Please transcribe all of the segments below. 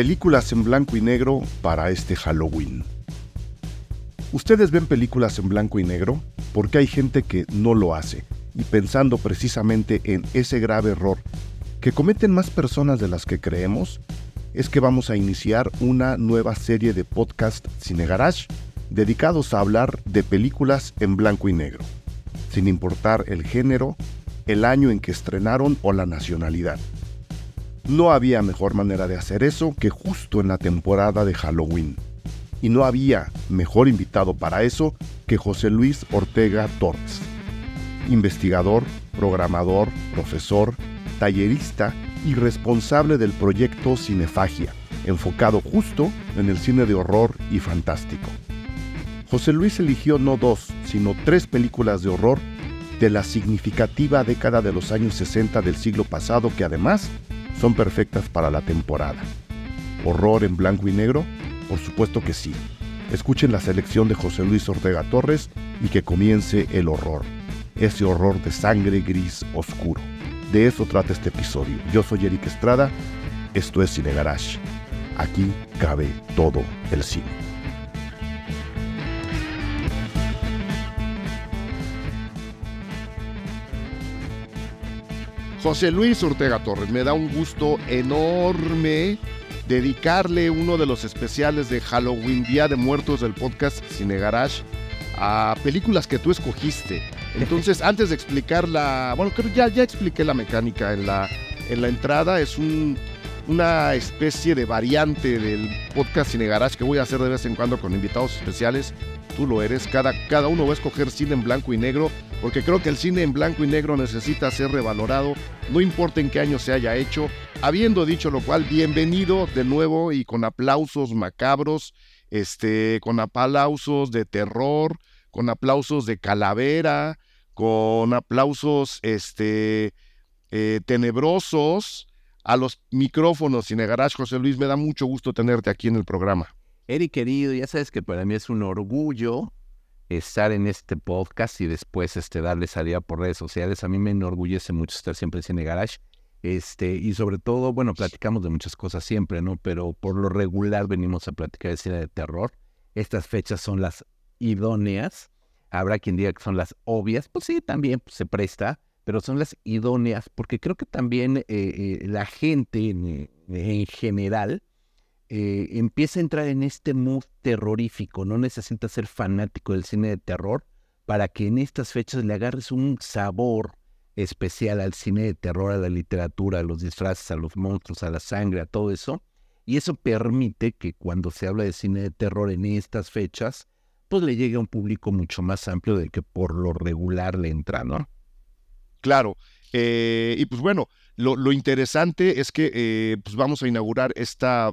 Películas en blanco y negro para este Halloween. ¿Ustedes ven películas en blanco y negro? Porque hay gente que no lo hace, y pensando precisamente en ese grave error que cometen más personas de las que creemos, es que vamos a iniciar una nueva serie de podcast Cine Garage dedicados a hablar de películas en blanco y negro, sin importar el género, el año en que estrenaron o la nacionalidad. No había mejor manera de hacer eso que justo en la temporada de Halloween. Y no había mejor invitado para eso que José Luis Ortega Torres. Investigador, programador, profesor, tallerista y responsable del proyecto Cinefagia, enfocado justo en el cine de horror y fantástico. José Luis eligió no dos, sino tres películas de horror de la significativa década de los años 60 del siglo pasado que además son perfectas para la temporada. ¿Horror en blanco y negro? Por supuesto que sí. Escuchen la selección de José Luis Ortega Torres y que comience el horror. Ese horror de sangre gris oscuro. De eso trata este episodio. Yo soy Eric Estrada, esto es Cine Garage. Aquí cabe todo el cine. José Luis Ortega Torres, me da un gusto enorme dedicarle uno de los especiales de Halloween, Día de Muertos del podcast Cine Garage, a películas que tú escogiste. Entonces, antes de explicar la. Bueno, creo ya, ya expliqué la mecánica en la, en la entrada. Es un, una especie de variante del podcast Cine Garage que voy a hacer de vez en cuando con invitados especiales tú lo eres. Cada, cada uno va a escoger cine en blanco y negro, porque creo que el cine en blanco y negro necesita ser revalorado, no importa en qué año se haya hecho. Habiendo dicho lo cual, bienvenido de nuevo y con aplausos macabros, este, con aplausos de terror, con aplausos de calavera, con aplausos este, eh, tenebrosos a los micrófonos Cine Garage. José Luis, me da mucho gusto tenerte aquí en el programa. Eric querido, ya sabes que para mí es un orgullo estar en este podcast y después este, darle salida por redes sociales. A mí me enorgullece mucho estar siempre en Cine Garage. Este, y sobre todo, bueno, platicamos de muchas cosas siempre, ¿no? Pero por lo regular venimos a platicar de cine de terror. Estas fechas son las idóneas. Habrá quien diga que son las obvias. Pues sí, también pues, se presta, pero son las idóneas porque creo que también eh, eh, la gente en general eh, empieza a entrar en este mood terrorífico. No necesita ser fanático del cine de terror para que en estas fechas le agarres un sabor especial al cine de terror, a la literatura, a los disfraces, a los monstruos, a la sangre, a todo eso. Y eso permite que cuando se habla de cine de terror en estas fechas, pues le llegue a un público mucho más amplio del que por lo regular le entra, ¿no? Claro. Eh, y pues bueno, lo, interesante es que eh, pues vamos a inaugurar esta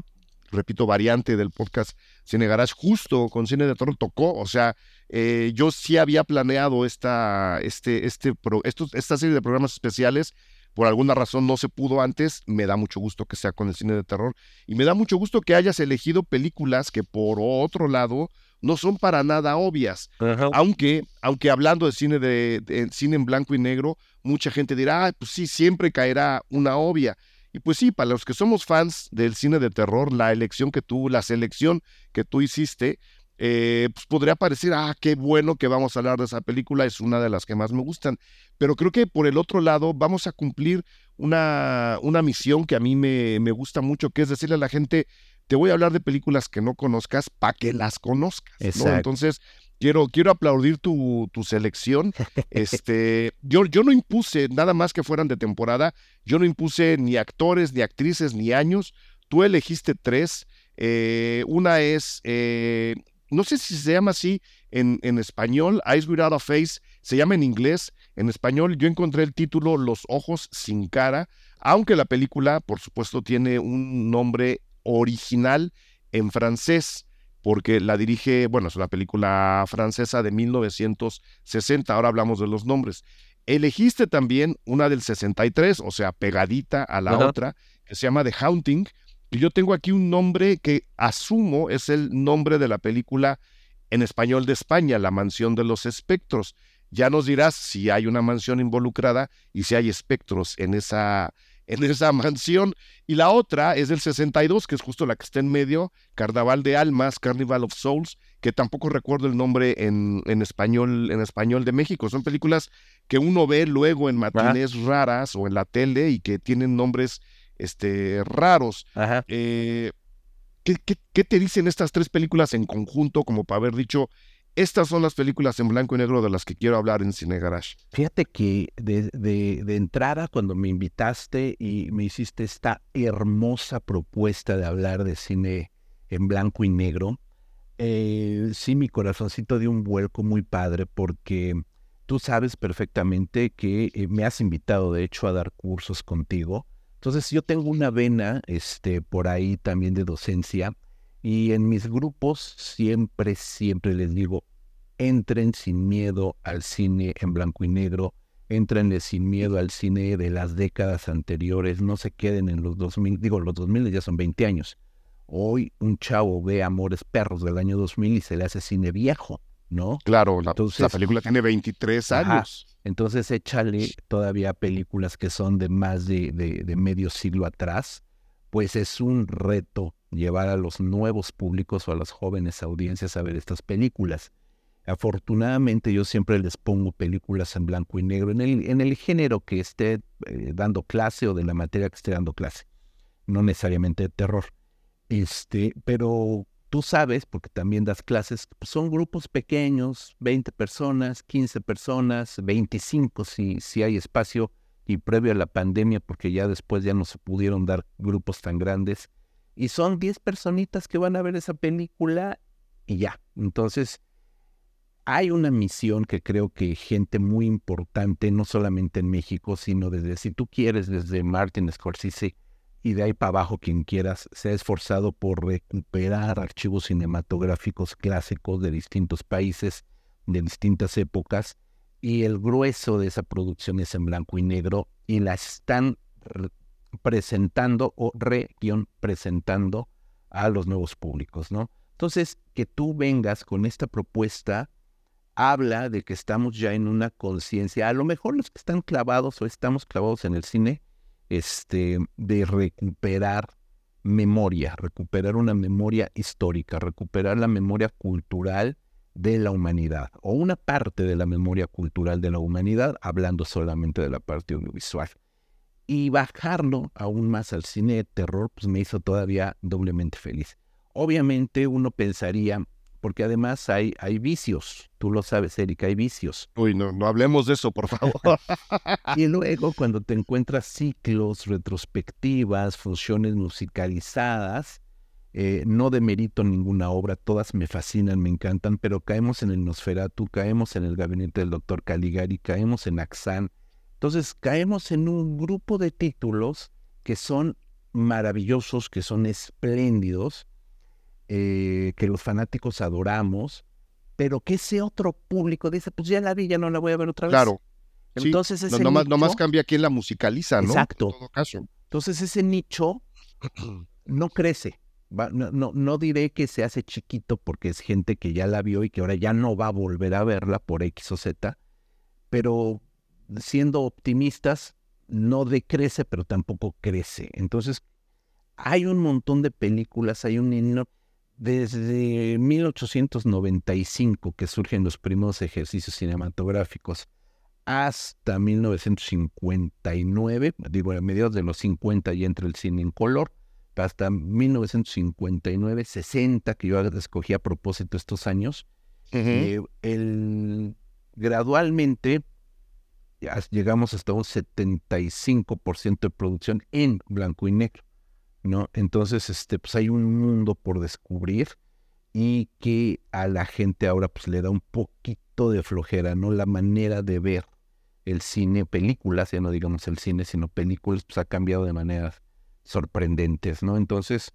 repito, variante del podcast Cine Garage, justo con Cine de Terror. Tocó, o sea, eh, yo sí había planeado esta, este, este, esta serie de programas especiales, por alguna razón no se pudo antes, me da mucho gusto que sea con el cine de terror. Y me da mucho gusto que hayas elegido películas que por otro lado no son para nada obvias, aunque, aunque hablando de cine de, cine en blanco y negro, mucha gente dirá, pues sí, siempre caerá una obvia. Y pues sí, para los que somos fans del cine de terror, la elección que tú, la selección que tú hiciste, eh, pues podría parecer, ah, qué bueno que vamos a hablar de esa película, es una de las que más me gustan. Pero creo que por el otro lado vamos a cumplir una, una misión que a mí me, me gusta mucho, que es decirle a la gente, te voy a hablar de películas que no conozcas para que las conozcas. Entonces, quiero, quiero aplaudir tu, tu selección. Este, yo, yo no impuse nada más que fueran de temporada. Yo no impuse ni actores, ni actrices, ni años. Tú elegiste tres. Eh, una es, eh, no sé si se llama así en, en español, Eyes Without a Face, se llama en inglés. En español yo encontré el título Los Ojos sin Cara, aunque la película, por supuesto, tiene un nombre original en francés porque la dirige, bueno, es una película francesa de 1960, ahora hablamos de los nombres. Elegiste también una del 63, o sea, pegadita a la otra, que se llama The Haunting, y yo tengo aquí un nombre que asumo es el nombre de la película en español de España, La Mansión de los Espectros. Ya nos dirás si hay una mansión involucrada y si hay espectros en esa, en esa mansión. Y la otra es del 62, que es justo la que está en medio, Carnaval de Almas, Carnival of Souls, que tampoco recuerdo el nombre en, en español, en español de México. Son películas que uno ve luego en matines raras o en la tele y que tienen nombres este, raros. Eh, ¿qué, qué, te dicen estas tres películas en conjunto como para haber dicho, estas son las películas en blanco y negro de las que quiero hablar en Cine Garage. Fíjate que de, de, entrada, cuando me invitaste y me hiciste esta hermosa propuesta de hablar de cine en blanco y negro, eh, sí, mi corazoncito dio un vuelco muy padre porque tú sabes perfectamente que eh, me has invitado, de hecho, a dar cursos contigo. Entonces, yo tengo una vena este, por ahí también de docencia y en mis grupos siempre, siempre les digo, entren sin miedo al cine en blanco y negro, entren sin miedo al cine de las décadas anteriores, no se queden en los 2000, digo, los 2000 ya son 20 años. Hoy un chavo ve Amores Perros del año 2000 y se le hace cine viejo, ¿no? Claro, la, película tiene 23 años. entonces échale todavía películas que son de más de, de medio siglo atrás, pues es un reto llevar a los nuevos públicos o a las jóvenes audiencias a ver estas películas. Afortunadamente yo siempre les pongo películas en blanco y negro, en el, en el género que esté eh, dando clase o de la materia que esté dando clase, no necesariamente de terror. Este, pero tú sabes, porque también das clases, son grupos pequeños, 20 personas, 15 personas, 25 si, si hay espacio, y previo a la pandemia, porque ya después ya no se pudieron dar grupos tan grandes, y son 10 personitas que van a ver esa película y ya. Entonces, hay una misión que creo que gente muy importante, no solamente en México, sino desde, si tú quieres, desde Martin Scorsese y de ahí para abajo quien quieras, se ha esforzado por recuperar archivos cinematográficos clásicos de distintos países, de distintas épocas, y el grueso de esa producción es en blanco y negro, y la están presentando o re-presentando a los nuevos públicos, ¿no? Entonces, que tú vengas con esta propuesta habla de que estamos ya en una conciencia, a lo mejor los que están clavados o estamos clavados en el cine, este, de recuperar memoria, recuperar una memoria histórica, recuperar la memoria cultural de la humanidad, o una parte de la memoria cultural de la humanidad, hablando solamente de la parte audiovisual y bajarlo aún más al cine de terror, pues me hizo todavía doblemente feliz. Obviamente uno pensaría, porque además hay, hay vicios, tú lo sabes, Erika, hay vicios. Uy, no, no hablemos de eso, por favor. y luego cuando te encuentras ciclos, retrospectivas, funciones musicalizadas, eh, no demerito ninguna obra, todas me fascinan, me encantan, pero caemos en el Nosferatu, caemos en el gabinete del doctor Caligari, caemos en Axán, entonces caemos en un grupo de títulos que son maravillosos, que son espléndidos, eh, que los fanáticos adoramos, pero que ese otro público dice, pues ya la vi, ya no la voy a ver otra vez. Claro. Entonces ese no, nomás, cambia quién la musicaliza, ¿no? Exacto. Entonces ese nicho no crece. no, no, no diré que se hace chiquito porque es gente que ya la vio y que ahora ya no va a volver a verla por X o Z, pero siendo optimistas, no decrece, pero tampoco crece. Entonces, hay un montón de películas, hay un desde 1895 que surgen los primeros ejercicios cinematográficos hasta 1959, digo, a mediados de los 50 y entra el cine en color, hasta 1959, 60, que yo escogí a propósito estos años, eh, el, gradualmente llegamos hasta un 75% de producción en blanco y negro, ¿no? Entonces, este, pues hay un mundo por descubrir y que a la gente ahora pues le da un poquito de flojera, ¿no? La manera de ver el cine, películas, ya no digamos el cine, sino películas, pues ha cambiado de maneras sorprendentes, ¿no? Entonces,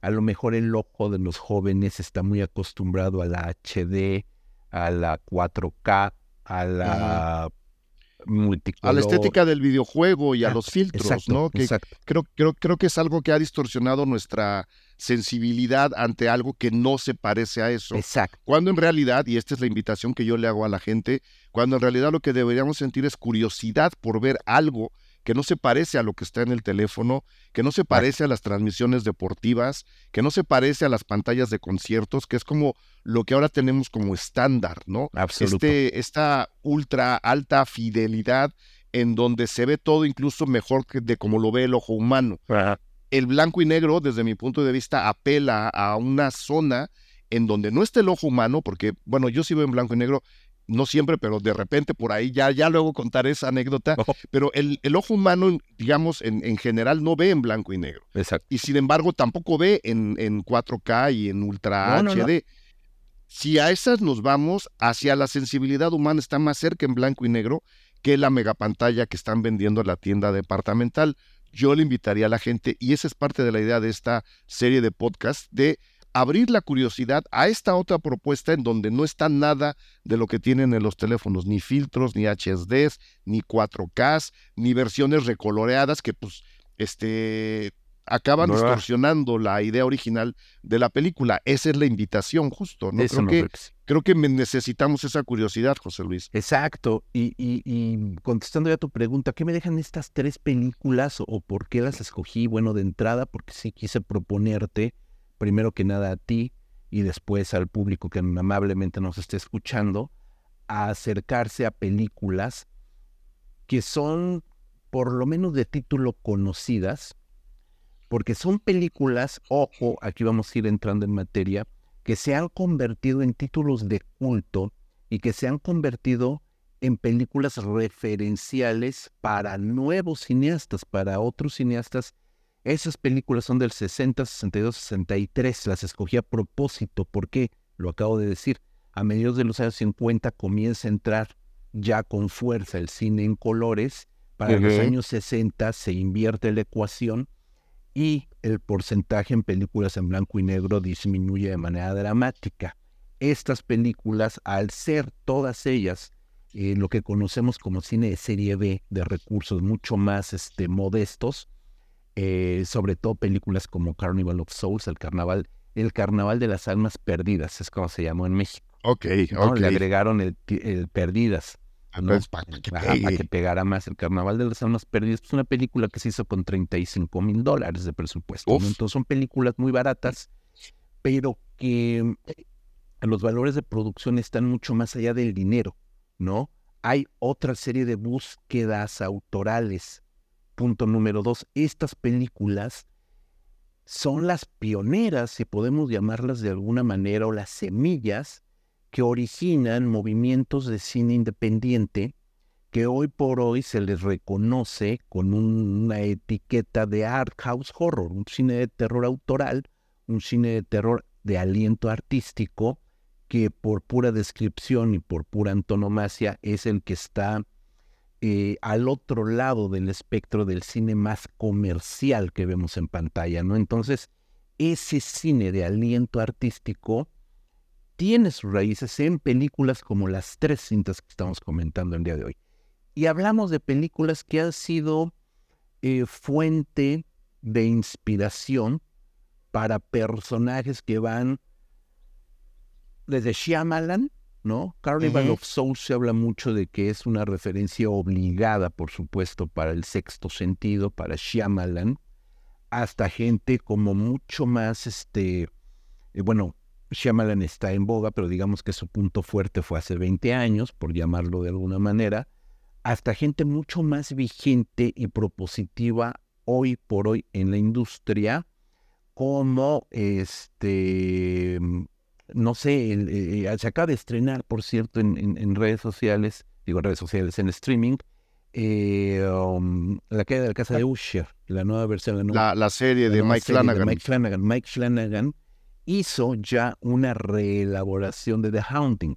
a lo mejor el ojo de los jóvenes está muy acostumbrado a la HD, a la 4K, a la a la estética del videojuego y a los filtros, ¿no? Que creo, creo, creo que es algo que ha distorsionado nuestra sensibilidad ante algo que no se parece a eso. Exacto. Cuando en realidad, y esta es la invitación que yo le hago a la gente, cuando en realidad lo que deberíamos sentir es curiosidad por ver algo que no se parece a lo que está en el teléfono, que no se parece a las transmisiones deportivas, que no se parece a las pantallas de conciertos, que es como lo que ahora tenemos como estándar, ¿no? Absoluto. Este, esta ultra alta fidelidad en donde se ve todo incluso mejor que de como lo ve el ojo humano. El blanco y negro, desde mi punto de vista, apela a una zona en donde no está el ojo humano, porque, bueno, yo sí veo en blanco y negro, no siempre, pero de repente por ahí, ya, ya luego contaré esa anécdota, pero el, el, ojo humano, digamos, en, en, general no ve en blanco y negro. Exacto. Y sin embargo tampoco ve en, en 4K y en Ultra No, HD. no, no. Si a esas nos vamos, hacia la sensibilidad humana está más cerca en blanco y negro que la megapantalla que están vendiendo en la tienda departamental. Yo le invitaría a la gente, y esa es parte de la idea de esta serie de podcast, de abrir la curiosidad a esta otra propuesta en donde no está nada de lo que tienen en los teléfonos, ni filtros, ni HDs, ni 4K, ni versiones recoloreadas que pues este acaban No, distorsionando la idea original de la película. Esa es la invitación justo, ¿no? Creo no que, creo que necesitamos esa curiosidad, José Luis. Exacto. Y, y- y contestando ya tu pregunta, ¿qué me dejan estas tres películas o, o por qué las escogí? Bueno, de entrada, porque sí quise proponerte, primero que nada a ti y después al público que amablemente nos esté escuchando, a acercarse a películas que son por lo menos de título conocidas, porque son películas, ojo, aquí vamos a ir entrando en materia, que se han convertido en títulos de culto y que se han convertido en películas referenciales para nuevos cineastas, para otros cineastas. Esas películas son del 60, 62, 63. Las escogí a propósito porque, lo acabo de decir, a mediados de los años 50 comienza a entrar ya con fuerza el cine en colores. Para los años 60 se invierte la ecuación y el porcentaje en películas en blanco y negro disminuye de manera dramática. Estas películas, al ser todas ellas eh, lo que conocemos como cine de serie B, de recursos mucho más este, modestos, eh, sobre todo películas como Carnival of Souls, el carnaval, el carnaval de las almas perdidas, es como se llamó en México. Ok, ¿no? ok. Le agregaron el, perdidas ¿no? Entonces, para que Ajá, para pegue. que pegara más. El Carnaval de las Almas Perdidas es una película que se hizo con 35 mil dólares de presupuesto. Entonces son películas muy baratas, pero que eh, los valores de producción están mucho más allá del dinero, ¿no? Hay otra serie de búsquedas autorales. Punto número dos, estas películas son las pioneras, si podemos llamarlas de alguna manera, o las semillas que originan movimientos de cine independiente que hoy por hoy se les reconoce con un- una etiqueta de art house horror, un cine de terror autoral, un cine de terror de aliento artístico que por pura descripción y por pura antonomasia es el que está eh, al otro lado del espectro del cine más comercial que vemos en pantalla, ¿no? Entonces, ese cine de aliento artístico tiene sus raíces en películas como las tres cintas que estamos comentando el día de hoy. Y hablamos de películas que han sido eh, fuente de inspiración para personajes que van desde Shyamalan, ¿no? Carnival Ujú. of Souls se habla mucho de que es una referencia obligada, por supuesto, para el sexto sentido, para Shyamalan, hasta gente como mucho más, este, eh, bueno, Shyamalan está en boga, pero digamos que su punto fuerte fue hace 20 años, por llamarlo de alguna manera, hasta gente mucho más vigente y propositiva hoy por hoy en la industria, como este, no sé, el- eh, se acaba de estrenar, por cierto, en, en- en redes sociales, digo redes sociales, en streaming, eh, um, La caída de la casa de Usher, la nueva versión, la nueva La, la serie la de Mike serie de Flanagan. Mike Flanagan. Mike Flanagan hizo ya una reelaboración de The Haunting,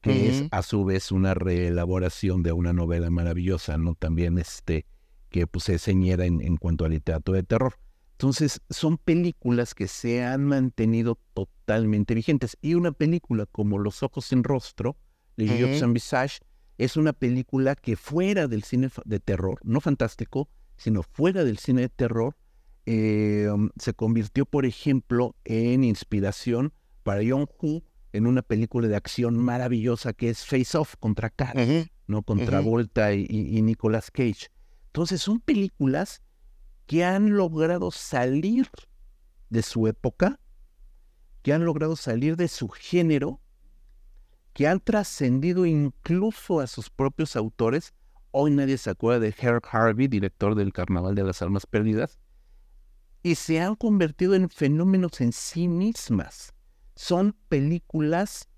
que es a su vez una reelaboración de una novela maravillosa, ¿no? También este, que pues se señera en, en cuanto a literatura de terror. Entonces, son películas que se han mantenido totalmente vigentes. Y una película como Los Ojos sin Rostro, de. Jobs and Visage, es una película que fuera del cine de terror, no fantástico, sino fuera del cine de terror, eh, um, se convirtió, por ejemplo, en inspiración para John Woo en una película de acción maravillosa que es Face Off contra Cats, Ujú. ¿no? Contra. Volta y- y Nicolas Cage. Entonces son películas que han logrado salir de su época, que han logrado salir de su género, que han trascendido incluso a sus propios autores. Hoy nadie se acuerda de Herb Harvey, director del Carnaval de las Almas Perdidas, y se han convertido en fenómenos en sí mismas. Son películas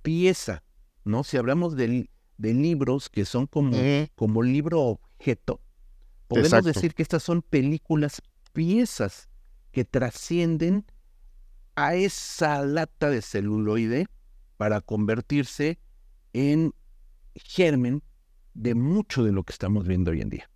pieza, ¿no? Si hablamos de, de libros que son como, como libro objeto, podemos decir que estas son películas piezas que trascienden a esa lata de celuloide para convertirse en germen de mucho de lo que estamos viendo hoy en día.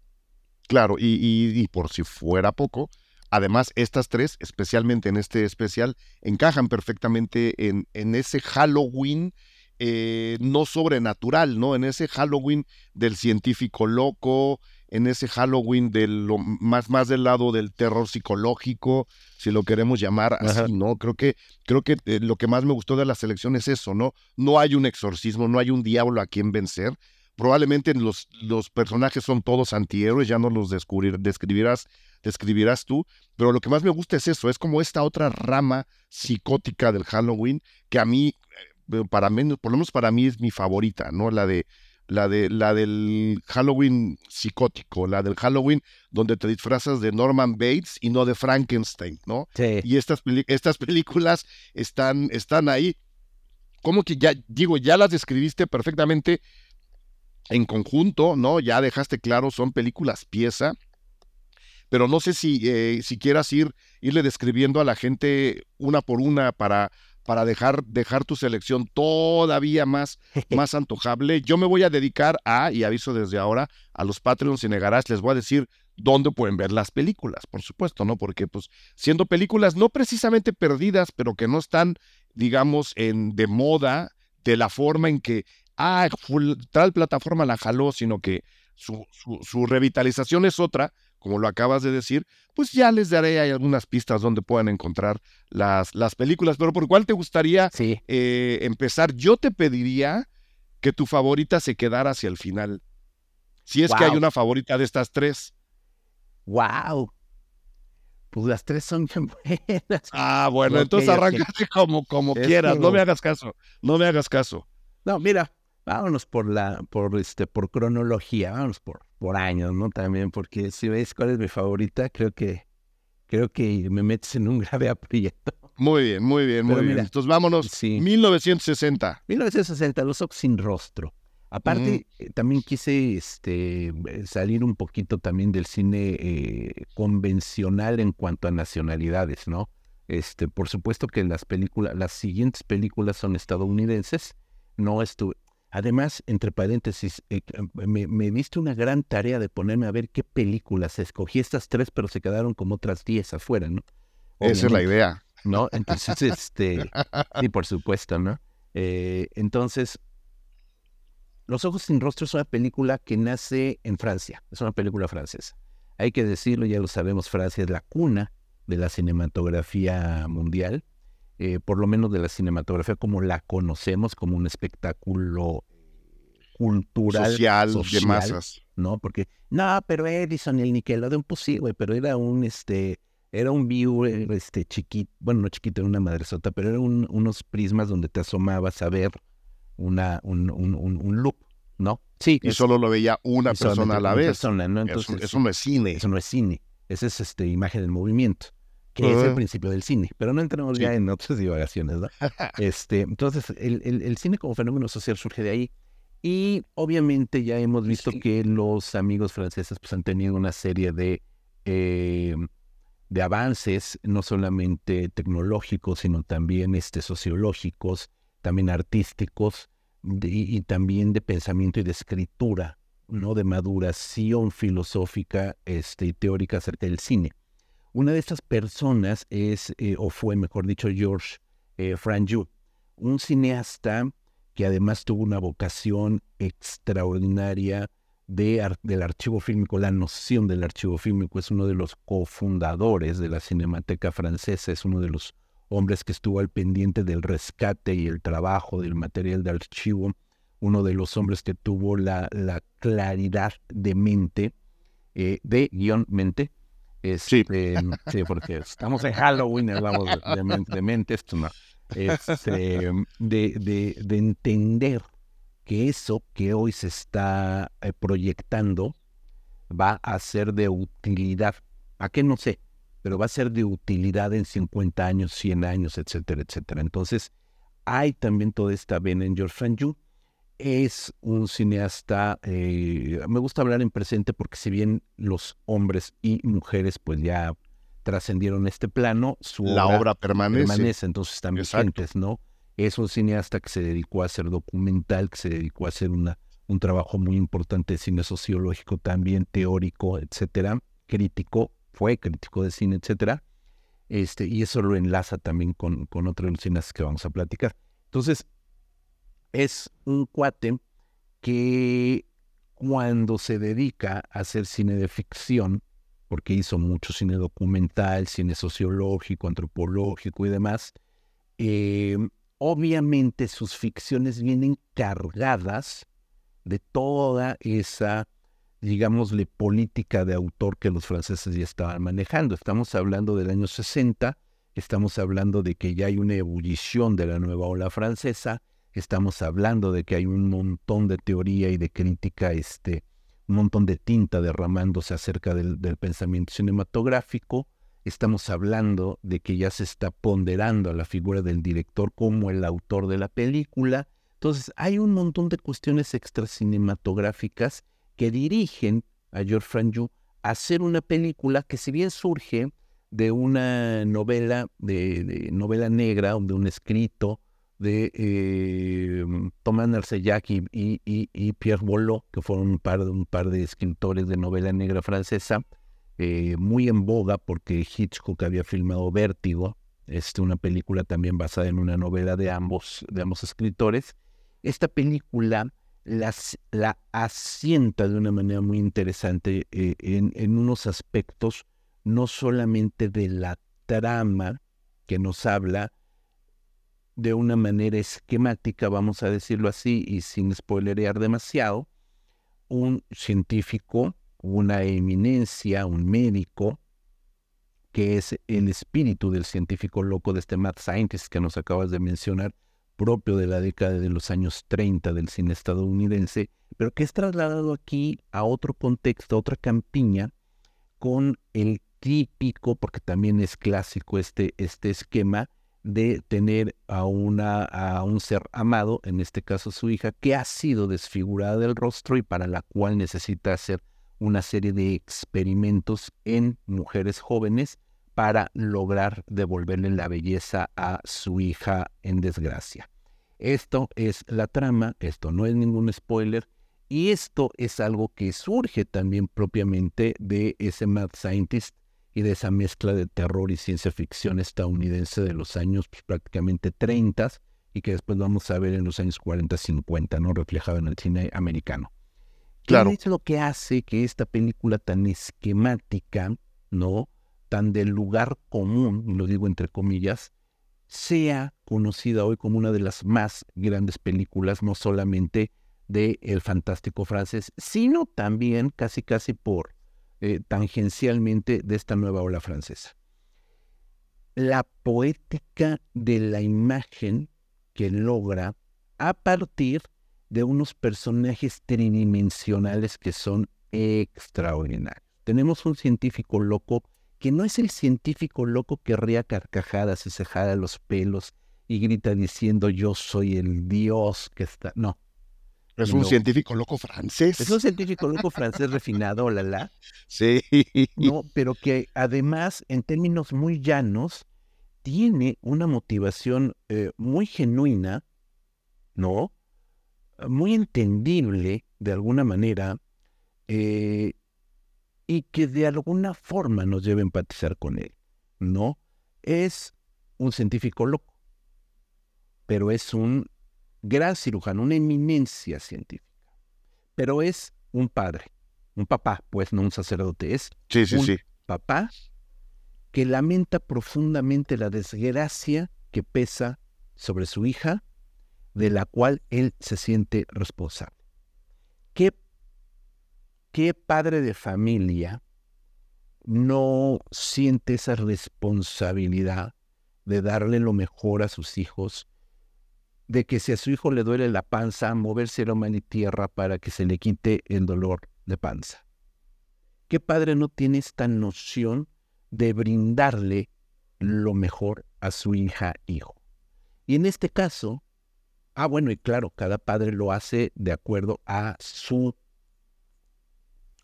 Claro, y, por si fuera poco, además estas tres, especialmente en este especial, encajan perfectamente en, en ese Halloween eh, no sobrenatural, ¿no? En ese Halloween del científico loco, en ese Halloween del más, más del lado del terror psicológico, si lo queremos llamar así, ¿no? Creo que, creo que eh, lo que más me gustó de la selección es eso, ¿no? No hay un exorcismo, no hay un diablo a quien vencer, Probablemente los, los personajes son todos antihéroes, ya no los describirás, describirás tú, pero lo que más me gusta es eso, es como esta otra rama psicótica del Halloween que a mí, eh, para menos, por lo menos para mí es mi favorita, ¿no? La de la de la del Halloween psicótico, la del Halloween donde te disfrazas de Norman Bates y no de Frankenstein, ¿no? Sí. Y estas, estas películas están, están ahí. Como que ya, digo, ya las describiste perfectamente en conjunto, ¿no? Ya dejaste claro, son películas pieza, pero no sé si, eh, si quieras ir, irle describiendo a la gente una por una para, para dejar, dejar tu selección todavía más, más antojable. Yo me voy a dedicar a, y aviso desde ahora, a los Patreons y Negarás, les voy a decir dónde pueden ver las películas, por supuesto, ¿no? Porque, pues, siendo películas no precisamente perdidas, pero que no están, digamos, en de moda, de la forma en que ah, tal plataforma la jaló, sino que su, su, revitalización es otra, como lo acabas de decir, pues ya les daré algunas pistas donde puedan encontrar las, las películas. Pero ¿por cuál te gustaría eh, empezar? Yo te pediría que tu favorita se quedara hacia el final. Si es que hay una favorita de estas tres. ¡Wow! Pues las tres son bien buenas. Ah, bueno, entonces arráncate como, como quieras. No me hagas caso. No me hagas caso. No, mira, vámonos por la, por este, por cronología, vámonos por, por años, ¿no? También, porque si ves cuál es mi favorita, creo que, creo que me metes en un grave aprieto. Muy bien, muy bien, muy bien. Entonces vámonos. Sí. 1960. 1960, Los Ojos sin Rostro. Aparte, eh, también quise este, salir un poquito también del cine eh, convencional en cuanto a nacionalidades, ¿no? Este, por supuesto que las películas, las siguientes películas son estadounidenses. No estuve, Además, entre paréntesis, eh, me, me, diste una gran tarea de ponerme a ver qué películas. Escogí estas tres, pero se quedaron como otras diez afuera, ¿no? Esa es la idea. ¿No? Entonces, este, sí, por supuesto, ¿no? Eh, entonces, Los Ojos sin Rostro es una película que nace en Francia, es una película francesa. Hay que decirlo, ya lo sabemos, Francia es la cuna de la cinematografía mundial. Eh, por lo menos de la cinematografía como la conocemos, como un espectáculo cultural. Social, de masas. ¿No? Porque, no, pero Edison, el Nickelodeon, pues sí, güey, pero era un, este, era un viewer, este, chiquito, bueno, no chiquito, era una madresota, pero era unos prismas donde te asomabas a ver una, un, un, un, loop, ¿no? Sí. Y solo lo veía una persona a la vez. Persona, ¿no? Entonces, eso, no es cine. Eso no es cine. Esa es este, imagen del movimiento que es el principio del cine, pero no entramos ya en otras divagaciones, ¿no? este, entonces, el, el, cine como fenómeno social surge de ahí y obviamente ya hemos visto que los amigos franceses pues, han tenido una serie de, eh, de avances, no solamente tecnológicos, sino también este, sociológicos, también artísticos y, y también de pensamiento y de escritura, ¿no? De maduración filosófica este, y teórica acerca del cine. Una de estas personas es, eh, o fue, mejor dicho, George eh, Franju, un cineasta que además tuvo una vocación extraordinaria de, del archivo fílmico, la noción del archivo fílmico, es uno de los cofundadores de la Cinemateca Francesa, es uno de los hombres que estuvo al pendiente del rescate y el trabajo del material de archivo, uno de los hombres que tuvo la, la claridad de mente eh, de guion mente. Sí. Este, sí, porque estamos en Halloween, hablamos de, de, de mente, esto no. Este, de, de, de entender que eso que hoy se está eh, proyectando va a ser de utilidad. ¿A qué no sé? Pero va a ser de utilidad en 50 años, 100 años, etcétera, etcétera. Entonces, hay también toda esta vena en George Franju. Es un cineasta, eh, me gusta hablar en presente porque si bien los hombres y mujeres pues ya trascendieron este plano, su La obra permanece. permanece, entonces están Exacto. vigentes, ¿no? Es un cineasta que se dedicó a hacer documental, que se dedicó a hacer una, un trabajo muy importante de cine sociológico también, teórico, etcétera, crítico, fue crítico de cine, etcétera. Este, y eso lo enlaza también con, con otros de los cineastas que vamos a platicar. Entonces, es un cuate que cuando se dedica a hacer cine de ficción, porque hizo mucho cine documental, cine sociológico, antropológico y demás, eh, obviamente sus ficciones vienen cargadas de toda esa, digámosle, política de autor que los franceses ya estaban manejando. Estamos hablando del año 60, estamos hablando de que ya hay una ebullición de la nueva ola francesa, estamos hablando de que hay un montón de teoría y de crítica, este, un montón de tinta derramándose acerca del, pensamiento cinematográfico. Estamos hablando de que ya se está ponderando a la figura del director como el autor de la película. Entonces, hay un montón de cuestiones extracinematográficas que dirigen a George Franju a hacer una película que si bien surge de una novela, de, de novela negra, de un escrito de eh, Thomas Narcellac y, y, y, Pierre Boulot, que fueron un par, de, un par de escritores de novela negra francesa, eh, muy en boga porque Hitchcock había filmado Vértigo, este, una película también basada en una novela de ambos, de ambos escritores. Esta película la asienta de una manera muy interesante eh, en, en unos aspectos no solamente de la trama que nos habla de una manera esquemática, vamos a decirlo así, y sin spoilerear demasiado, un científico, una eminencia, un médico, que es el espíritu del científico loco de este Mad Scientist que nos acabas de mencionar, propio de la década de los años 30 del cine estadounidense, pero que es trasladado aquí a otro contexto, a otra campiña, con el típico, porque también es clásico este, este esquema, de tener a, una, a un ser amado, en este caso su hija, que ha sido desfigurada del rostro y para la cual necesita hacer una serie de experimentos en mujeres jóvenes para lograr devolverle la belleza a su hija en desgracia. Esto es la trama, esto no es ningún spoiler, y esto es algo que surge también propiamente de ese Mad Scientist y de esa mezcla de terror y ciencia ficción estadounidense de los años pues, prácticamente 30 y que después vamos a ver en los años 40, 50, ¿no? Reflejado en el cine americano. Claro. ¿Qué es lo que hace que esta película tan esquemática, ¿no? Tan del lugar común, lo digo entre comillas, sea conocida hoy como una de las más grandes películas, no solamente de el fantástico francés, sino también casi casi por eh, tangencialmente de esta nueva ola francesa. La poética de la imagen que logra a partir de unos personajes tridimensionales que son extraordinarios. Tenemos un científico loco que no es el científico loco que ría carcajadas y se jala los pelos y grita diciendo yo soy el dios que está. No, es No. un científico loco francés. es un científico loco francés refinado, la la, Sí. ¿no? Pero que además, en términos muy llanos, tiene una motivación eh, muy genuina, ¿no? Muy entendible de alguna manera, eh, y que de alguna forma nos lleva a empatizar con él, ¿no? Es un científico loco, pero es un gran cirujano, una eminencia científica, pero es un padre, un papá, pues no un sacerdote, es Sí, sí, un sí. papá que lamenta profundamente la desgracia que pesa sobre su hija, de la cual él se siente responsable. ¿Qué ¿qué padre de familia no siente esa responsabilidad de darle lo mejor a sus hijos? De que si a su hijo le duele la panza, moverse la mano y tierra para que se le quite el dolor de panza. ¿Qué padre no tiene esta noción de brindarle lo mejor a su hija, hijo? Y en este caso, ah, bueno, y claro, cada padre lo hace de acuerdo a su,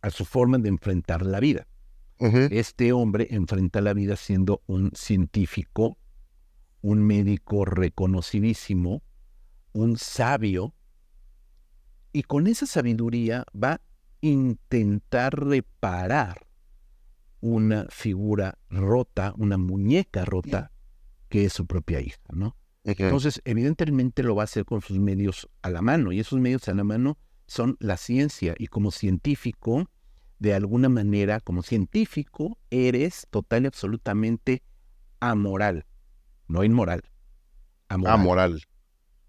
a su forma de enfrentar la vida. Este hombre enfrenta la vida siendo un científico, un médico reconocidísimo, un sabio, y con esa sabiduría va a intentar reparar una figura rota, una muñeca rota, que es su propia hija, ¿no? Entonces, evidentemente lo va a hacer con sus medios a la mano, y esos medios a la mano son la ciencia, y como científico, de alguna manera, como científico, eres total y absolutamente amoral, no inmoral. Amoral. amoral.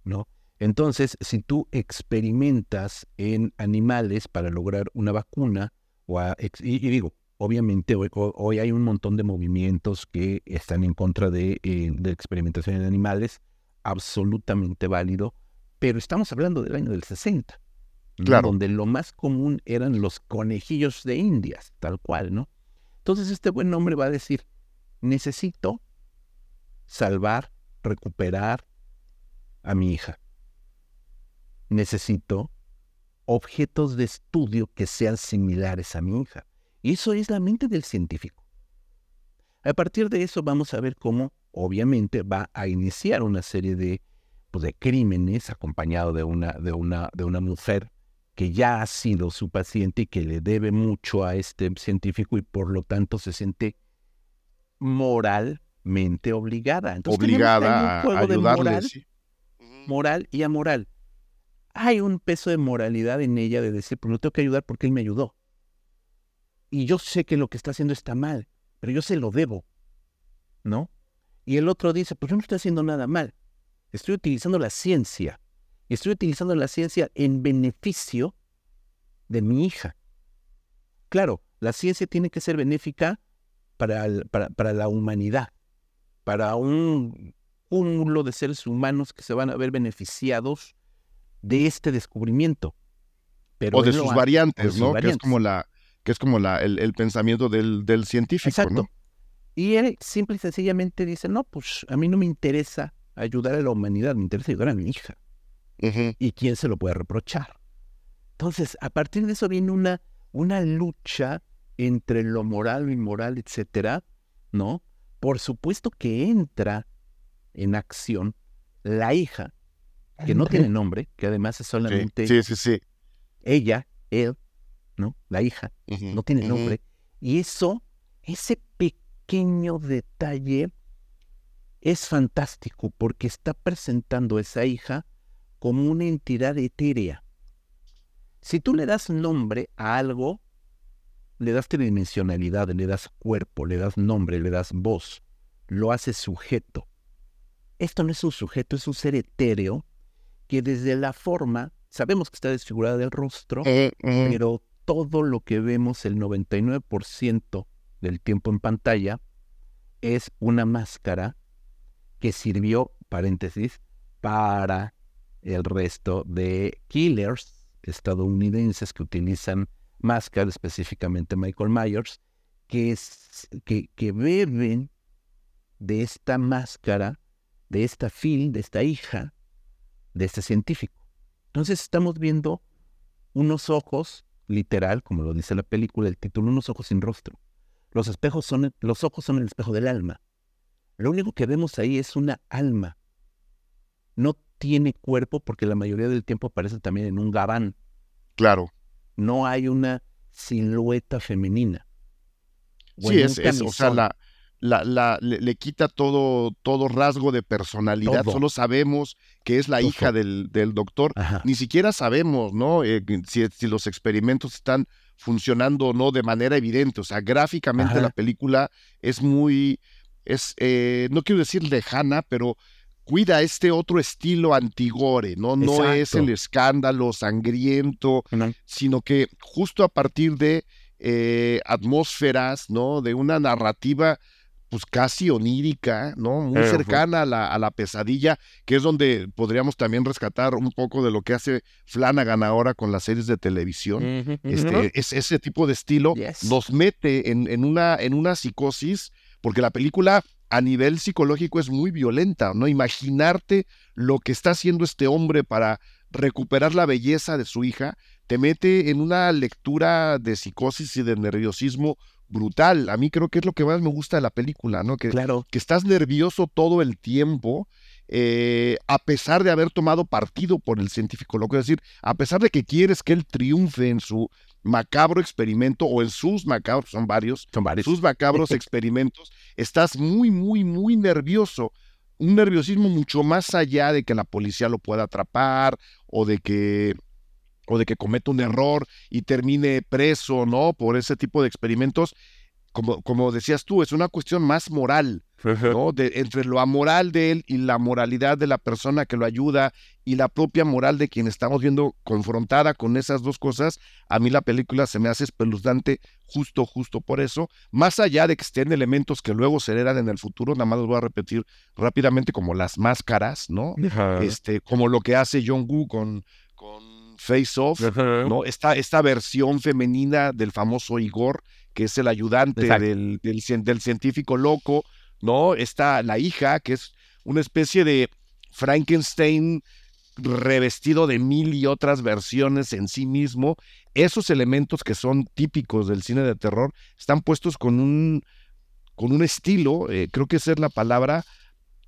¿No? Entonces, si tú experimentas en animales para lograr una vacuna, o y, digo, obviamente hoy, hay un montón de movimientos que están en contra de, eh, de experimentación en animales, absolutamente válido, pero estamos hablando del año del 60 donde lo más común eran los conejillos de indias, tal cual, ¿no? Entonces este buen hombre va a decir, necesito salvar, recuperar a mi hija. Necesito objetos de estudio que sean similares a mi hija. Y eso es la mente del científico. A partir de eso vamos a ver cómo, obviamente, va a iniciar una serie de, pues, de crímenes acompañado de una, de, una, de una mujer que ya ha sido su paciente y que le debe mucho a este científico y por lo tanto se siente moralmente obligada. obligada a ayudarle, moral, moral y amoral. Hay un peso de moralidad en ella de decir, pues no tengo que ayudar porque él me ayudó. Y yo sé que lo que está haciendo está mal, pero yo se lo debo, ¿no? Y el otro dice, pues yo no estoy haciendo nada mal, estoy utilizando la ciencia estoy utilizando la ciencia en beneficio de mi hija. Claro, la ciencia tiene que ser benéfica para, para, la humanidad, para un cúmulo de seres humanos que se van a ver beneficiados de este descubrimiento. Pero o de sus variantes, ¿no? Que es como la, que es como la, el, pensamiento del, del científico, Exacto. Y él simple y sencillamente dice, no, pues a mí no me interesa ayudar a la humanidad, me interesa ayudar a mi hija. ¿Y quién se lo puede reprochar? Entonces, a partir de eso viene una, una lucha entre lo moral, lo inmoral, etcétera, ¿no? Por supuesto que entra en acción la hija, que no tiene nombre, que además es solamente sí, sí, sí, ella, él, ¿no? La hija, no tiene nombre. Y eso, ese pequeño detalle es fantástico porque está presentando a esa hija como una entidad etérea. Si tú le das nombre a algo, le das tridimensionalidad, le das cuerpo, le das nombre, le das voz, lo haces sujeto. Esto no es un sujeto, es un ser etéreo que desde la forma, sabemos que está desfigurada del rostro, eh, eh. pero todo lo que vemos, el 99% del tiempo en pantalla, es una máscara que sirvió, paréntesis, para el resto de killers estadounidenses que utilizan máscara, específicamente Michael Myers, que, es, que, que beben de esta máscara, de esta Phil, de esta hija, de este científico. Entonces estamos viendo unos ojos, literal, como lo dice la película, el título, unos ojos sin rostro. Los espejos son, los ojos son el espejo del alma. Lo único que vemos ahí es una alma. No tiene cuerpo porque la mayoría del tiempo aparece también en un gabán. Claro. No hay una silueta femenina. sí, es, o sea, la, la, le, quita todo, todo rasgo de personalidad. Solo sabemos que es la hija del, del doctor. Ni siquiera sabemos, ¿no? Eh, si, si, los experimentos están funcionando o no de manera evidente. O sea, gráficamente la película es muy, es, eh, no quiero decir lejana, pero cuida este otro estilo antigore, ¿no? No es el escándalo sangriento, sino que justo a partir de eh, atmósferas, ¿no? De una narrativa pues casi onírica, ¿no? Muy cercana a la, a la, pesadilla, que es donde podríamos también rescatar un poco de lo que hace Flanagan ahora con las series de televisión. este, es, ese tipo de estilo nos mete en, en, una, en una psicosis, porque la película a nivel psicológico es muy violenta, ¿no? Imaginarte lo que está haciendo este hombre para recuperar la belleza de su hija, te mete en una lectura de psicosis y de nerviosismo brutal. A mí creo que es lo que más me gusta de la película, ¿no? Que, claro. que estás nervioso todo el tiempo, eh, a pesar de haber tomado partido por el científico loco. Es decir, a pesar de que quieres que él triunfe en su macabro experimento o en sus macabros, son varios, son varios. sus macabros experimentos, estás muy, muy, muy nervioso. Un nerviosismo mucho más allá de que la policía lo pueda atrapar o de que o de que cometa un error y termine preso, ¿no? Por ese tipo de experimentos. Como, como decías tú, es una cuestión más moral, ¿no? De, entre lo amoral de él y la moralidad de la persona que lo ayuda y la propia moral de quien estamos viendo confrontada con esas dos cosas, a mí la película se me hace espeluznante justo, justo por eso, más allá de que estén elementos que luego se heredan en el futuro, nada más los voy a repetir rápidamente como las máscaras, ¿no? Este, como lo que hace John Woo con, con Face Off, ¿no? Esta, esta versión femenina del famoso Igor, que es el ayudante del, del, científico loco, ¿no? Está la hija, que es una especie de Frankenstein revestido de mil y otras versiones en sí mismo. Esos elementos que son típicos del cine de terror están puestos con un, con un estilo, eh, creo que esa es la palabra,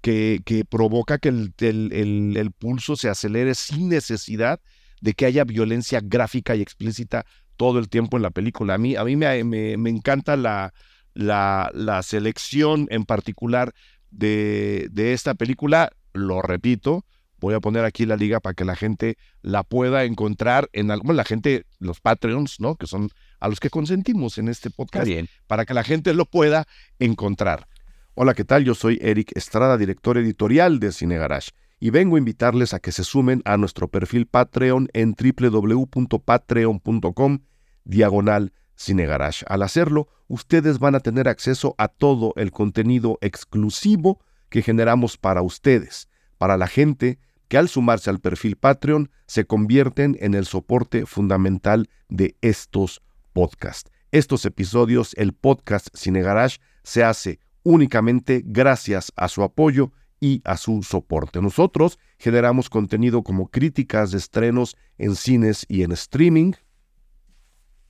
que, que provoca que el, el, el, pulso se acelere sin necesidad de que haya violencia gráfica y explícita todo el tiempo en la película. A mí, a mí me, me, encanta la, la, la, selección en particular de, de esta película. Lo repito, voy a poner aquí la liga para que la gente la pueda encontrar en algo, la gente, los Patreons, ¿no? Que son a los que consentimos en este podcast, para que la gente lo pueda encontrar. Hola, ¿qué tal? Yo soy Eric Estrada, director editorial de Cine Garage y vengo a invitarles a que se sumen a nuestro perfil Patreon en www.patreon.com diagonal cinegarage. Al hacerlo, ustedes van a tener acceso a todo el contenido exclusivo que generamos para ustedes, para la gente que al sumarse al perfil Patreon se convierten en el soporte fundamental de estos podcasts. Estos episodios, el podcast Cine Garage, se hace únicamente gracias a su apoyo y a su soporte. Nosotros generamos contenido como críticas de estrenos en cines y en streaming,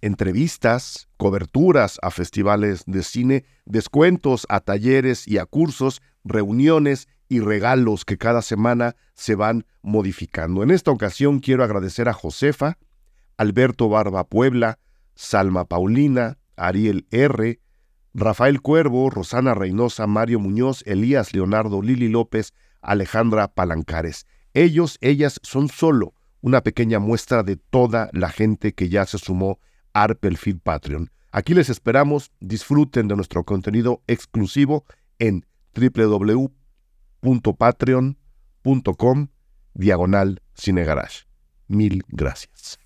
entrevistas, coberturas a festivales de cine, descuentos a talleres y a cursos, reuniones y regalos que cada semana se van modificando. En esta ocasión quiero agradecer a Josefa, Alberto Barba Puebla, Salma Paulina, Ariel R., Rafael Cuervo, Rosana Reynosa, Mario Muñoz, Elías Leonardo, Lili López, Alejandra Palancares. Ellos, ellas son solo una pequeña muestra de toda la gente que ya se sumó al perfil Patreon. Aquí les esperamos, disfruten de nuestro contenido exclusivo en www.patreon.com diagonal cinegarage. Mil gracias.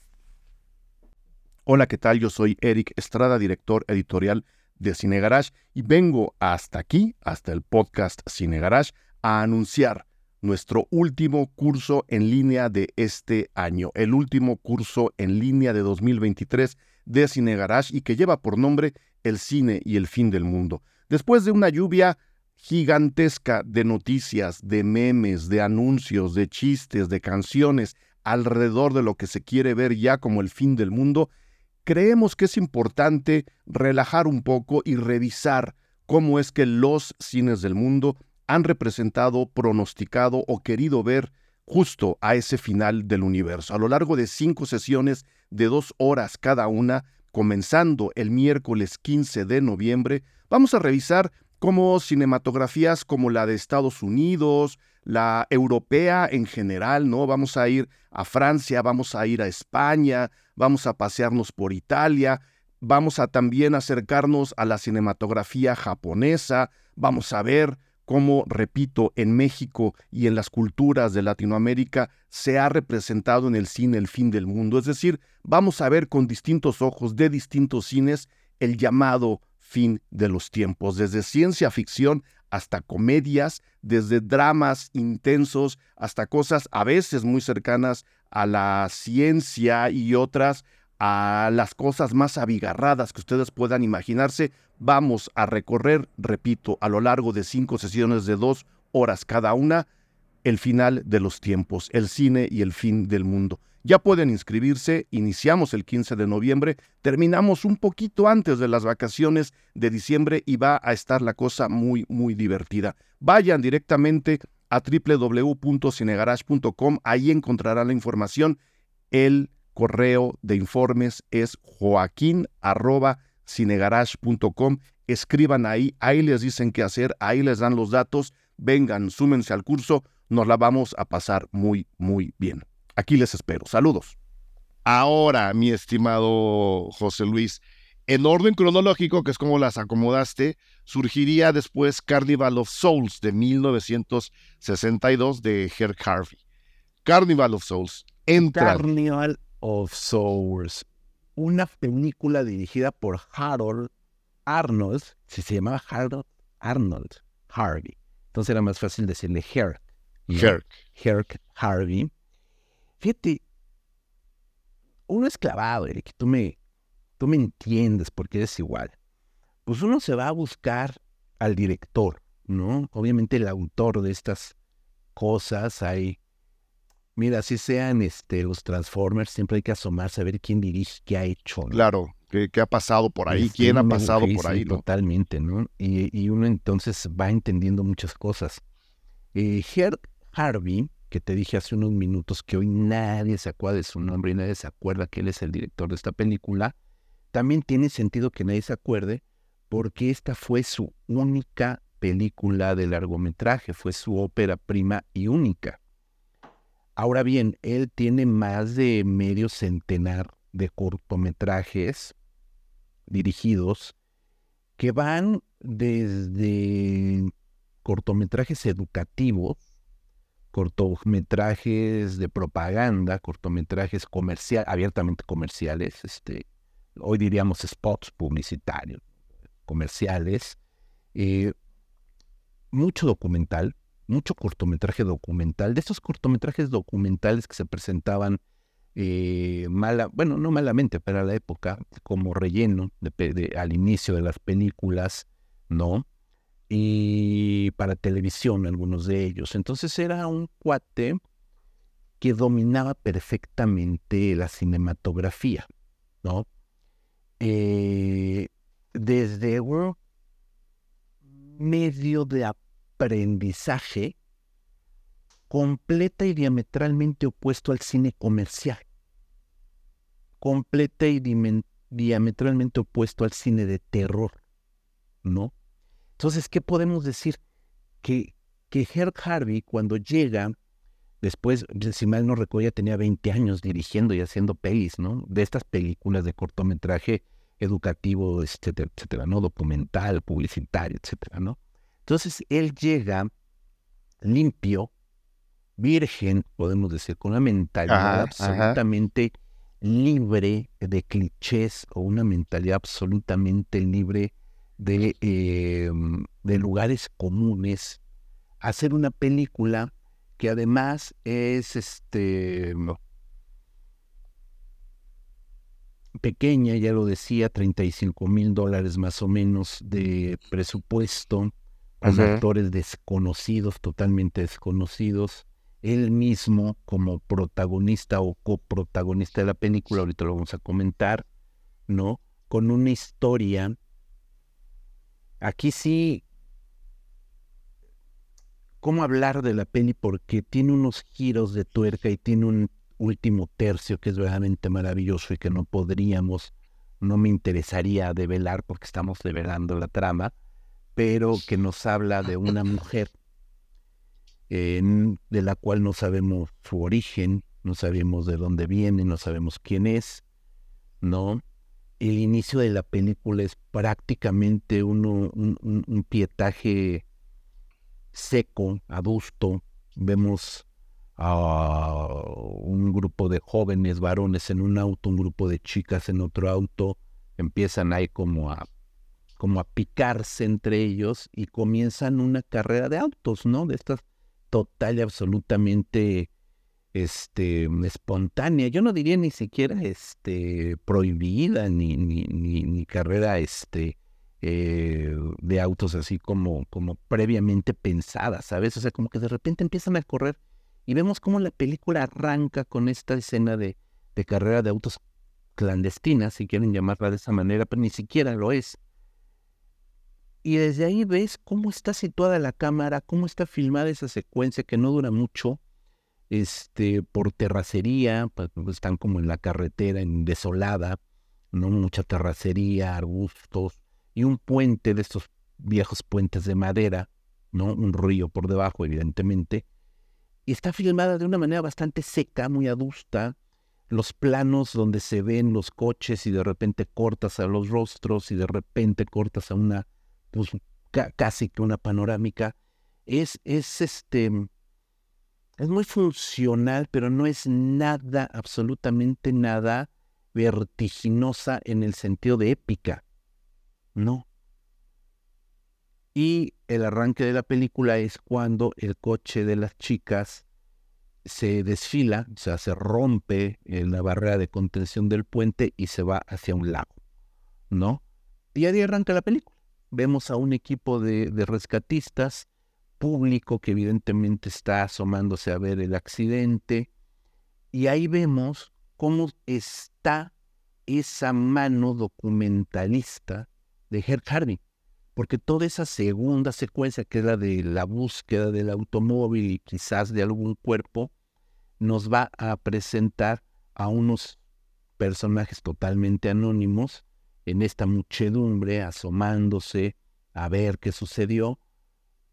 Hola, ¿qué tal? Yo soy Eric Estrada, director editorial de Cine Garage y vengo hasta aquí, hasta el podcast Cine Garage, a anunciar nuestro último curso en línea de este año, el último curso en línea de 2023 de Cine Garage y que lleva por nombre El cine y el fin del mundo. Después de una lluvia gigantesca de noticias, de memes, de anuncios, de chistes, de canciones alrededor de lo que se quiere ver ya como el fin del mundo, creemos que es importante relajar un poco y revisar cómo es que los cines del mundo han representado, pronosticado o querido ver justo a ese final del universo. A lo largo de cinco sesiones de dos horas cada una, comenzando el miércoles 15 de noviembre, vamos a revisar cómo cinematografías como la de Estados Unidos, la europea en general, ¿no? Vamos a ir a Francia, vamos a ir a España, vamos a pasearnos por Italia, vamos a también acercarnos a la cinematografía japonesa, vamos a ver cómo, repito, en México y en las culturas de Latinoamérica se ha representado en el cine el fin del mundo. Es decir, vamos a ver con distintos ojos de distintos cines el llamado fin de los tiempos, desde ciencia ficción hasta comedias, desde dramas intensos hasta cosas a veces muy cercanas a la ciencia y otras a las cosas más abigarradas que ustedes puedan imaginarse. Vamos a recorrer, repito, a lo largo de cinco sesiones de dos horas cada una, el final de los tiempos, el cine y el fin del mundo. Ya pueden inscribirse, iniciamos el 15 de noviembre, terminamos un poquito antes de las vacaciones de diciembre y va a estar la cosa muy, muy divertida. Vayan directamente a www.cinegarage.com, ahí encontrarán la información. El correo de informes es joaquín.cinegarage.com. Escriban ahí, ahí les dicen qué hacer, ahí les dan los datos. Vengan, súmense al curso, nos la vamos a pasar muy, muy bien. Aquí les espero. Saludos. Ahora, mi estimado José Luis, en orden cronológico, que es como las acomodaste, surgiría después Carnival of Souls de 1962 de Herc Harvey. Carnival of Souls entra. Carnival of Souls, una película dirigida por Harold Arnold, si se llamaba Harold Arnold Harvey. Entonces era más fácil decirle Herc. Herc. Herc Harvey. Fíjate, uno es clavado, Eric, tú me, tú me entiendes porque eres igual. Pues uno se va a buscar al director, ¿no? Obviamente el autor de estas cosas, hay Mira, si sean este, los Transformers, siempre hay que asomarse a ver quién dirige, qué ha hecho. Claro, qué, ha pasado por ahí, quién ha pasado por ahí. Totalmente, ¿no? Y, uno entonces va entendiendo muchas cosas. Eh, Harvey, que te dije hace unos minutos que hoy nadie se acuerda de su nombre y nadie se acuerda que él es el director de esta película, también tiene sentido que nadie se acuerde porque esta fue su única película de largometraje, fue su ópera prima y única. Ahora bien, él tiene más de medio centenar de cortometrajes dirigidos que van desde cortometrajes educativos, cortometrajes de propaganda, cortometrajes comercial, abiertamente comerciales, este, hoy diríamos spots publicitarios, comerciales, eh, mucho documental, mucho cortometraje documental, de esos cortometrajes documentales que se presentaban eh, mala, bueno, no malamente, pero a la época, como relleno al inicio de las películas, ¿no? Y para televisión, algunos de ellos. Entonces era un cuate que dominaba perfectamente la cinematografía, ¿no? Eh, desde medio de aprendizaje completa y diametralmente opuesto al cine comercial, completa y diametralmente opuesto al cine de terror, ¿no? Entonces, ¿qué podemos decir? Que, que Herb Harvey, cuando llega, después, si mal no recuerdo, ya tenía 20 años dirigiendo y haciendo pelis, ¿no? De estas películas de cortometraje educativo, etcétera, etcétera, ¿no? Documental, publicitario, etcétera, ¿no? Entonces él llega limpio, virgen, podemos decir, con una mentalidad absolutamente libre de clichés o una mentalidad absolutamente libre de, em, de lugares comunes, hacer una película que además es este pequeña, ya lo decía, 35 mil dólares más o menos de presupuesto, con actores desconocidos, totalmente desconocidos. Él mismo como protagonista o coprotagonista de la película, ahorita lo vamos a comentar, ¿no? Con una historia. Aquí sí, ¿cómo hablar de la peli? Porque tiene unos giros de tuerca y tiene un último tercio que es verdaderamente maravilloso y que no podríamos, no me interesaría develar porque estamos develando la trama pero que nos habla de una mujer de la cual no sabemos su origen, no sabemos de dónde viene, no sabemos quién es, ¿no? El inicio de la película es prácticamente un, un, pietaje seco, adusto. Vemos a un grupo de jóvenes varones en un auto, un grupo de chicas en otro auto. Empiezan ahí como a como a picarse entre ellos y comienzan una carrera de autos, ¿no? De estas total y absolutamente este, espontánea. Yo no diría ni siquiera este, prohibida ni, ni, ni, carrera este, eh, de autos así como, como previamente pensada, ¿sabes? O sea, como que de repente empiezan a correr y vemos cómo la película arranca con esta escena de, de carrera de autos clandestina, si quieren llamarla de esa manera, pero ni siquiera lo es. Y desde ahí ves cómo está situada la cámara, cómo está filmada esa secuencia que no dura mucho, este, por terracería, pues, están como en la carretera, en desolada, no mucha terracería, arbustos, y un puente de estos viejos puentes de madera, ¿no? Un río por debajo, evidentemente. Y está filmada de una manera bastante seca, muy adusta. Los planos donde se ven los coches y de repente cortas a los rostros y de repente cortas a una, pues casi que una panorámica. Es, es este, es muy funcional, pero no es nada, absolutamente nada vertiginosa en el sentido de épica. No. Y el arranque de la película es cuando el coche de las chicas se desfila, o sea, se rompe en la barrera de contención del puente y se va hacia un lago, ¿no? Y ahí arranca la película. Vemos a un equipo de, de rescatistas, público que evidentemente está asomándose a ver el accidente, y ahí vemos cómo está esa mano documentalista de Herr Harvey, porque toda esa segunda secuencia, que es la de la búsqueda del automóvil y quizás de algún cuerpo, nos va a presentar a unos personajes totalmente anónimos en esta muchedumbre, asomándose a ver qué sucedió,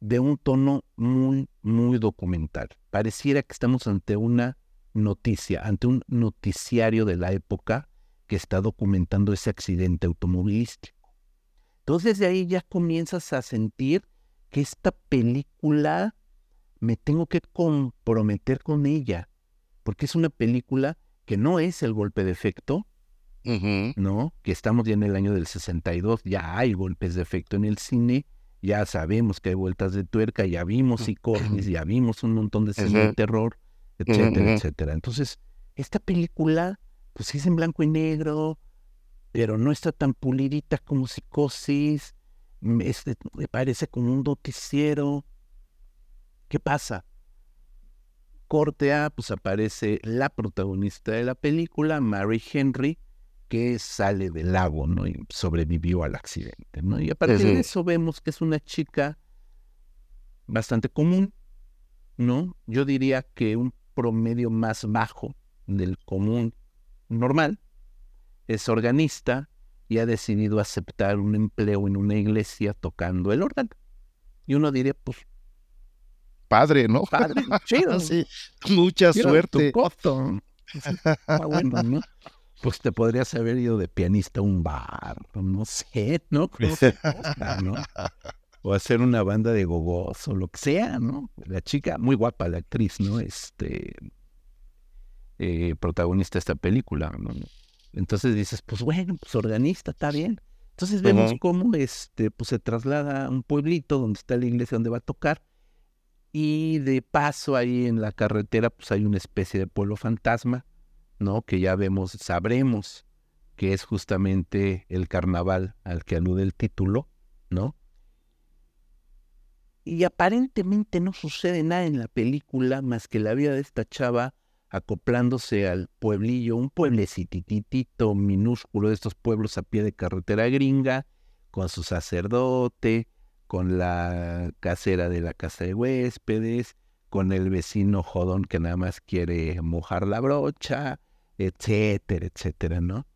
de un tono muy, muy documental. Pareciera que estamos ante una noticia, ante un noticiario de la época que está documentando ese accidente automovilístico. Entonces de ahí ya comienzas a sentir que esta película me tengo que comprometer con ella, porque es una película que no es el golpe de efecto, ¿no? Que estamos ya en el año del 62, ya hay golpes de efecto en el cine, ya sabemos que hay vueltas de tuerca, ya vimos psicosis, ya vimos un montón de cine de terror, etcétera, etcétera. Entonces, esta película, pues es en blanco y negro, pero no está tan pulidita como Psicosis, me parece como un noticiero. ¿Qué pasa? Corte A, pues aparece la protagonista de la película, Mary Henry, que sale del lago, ¿no? Y sobrevivió al accidente, ¿no? Y a partir de eso vemos que es una chica bastante común, ¿no? Yo diría que un promedio más bajo del común normal, es organista y ha decidido aceptar un empleo en una iglesia tocando el órgano. Y uno diría, pues... Padre, ¿no? Padre, chido. sí, mucha suerte. bueno, ¿no? Pues te podrías haber ido de pianista a un bar, no sé, ¿no? ¿no? O hacer una banda de gogos o lo que sea, ¿no? La chica, muy guapa, la actriz, ¿no? Este, eh, protagonista de esta película, ¿no? Entonces dices, pues bueno, pues organista, está bien. Entonces vemos cómo este, pues se traslada a un pueblito donde está la iglesia donde va a tocar. Y de paso ahí en la carretera, pues hay una especie de pueblo fantasma, Que ya vemos, sabremos que es justamente el carnaval al que alude el título, ¿no? Y aparentemente no sucede nada en la película más que la vida de esta chava acoplándose al pueblillo, un pueblecititito minúsculo de estos pueblos a pie de carretera gringa, con su sacerdote, con la casera de la casa de huéspedes, con el vecino jodón que nada más quiere mojar la brocha, etcétera, etcétera, ¿no?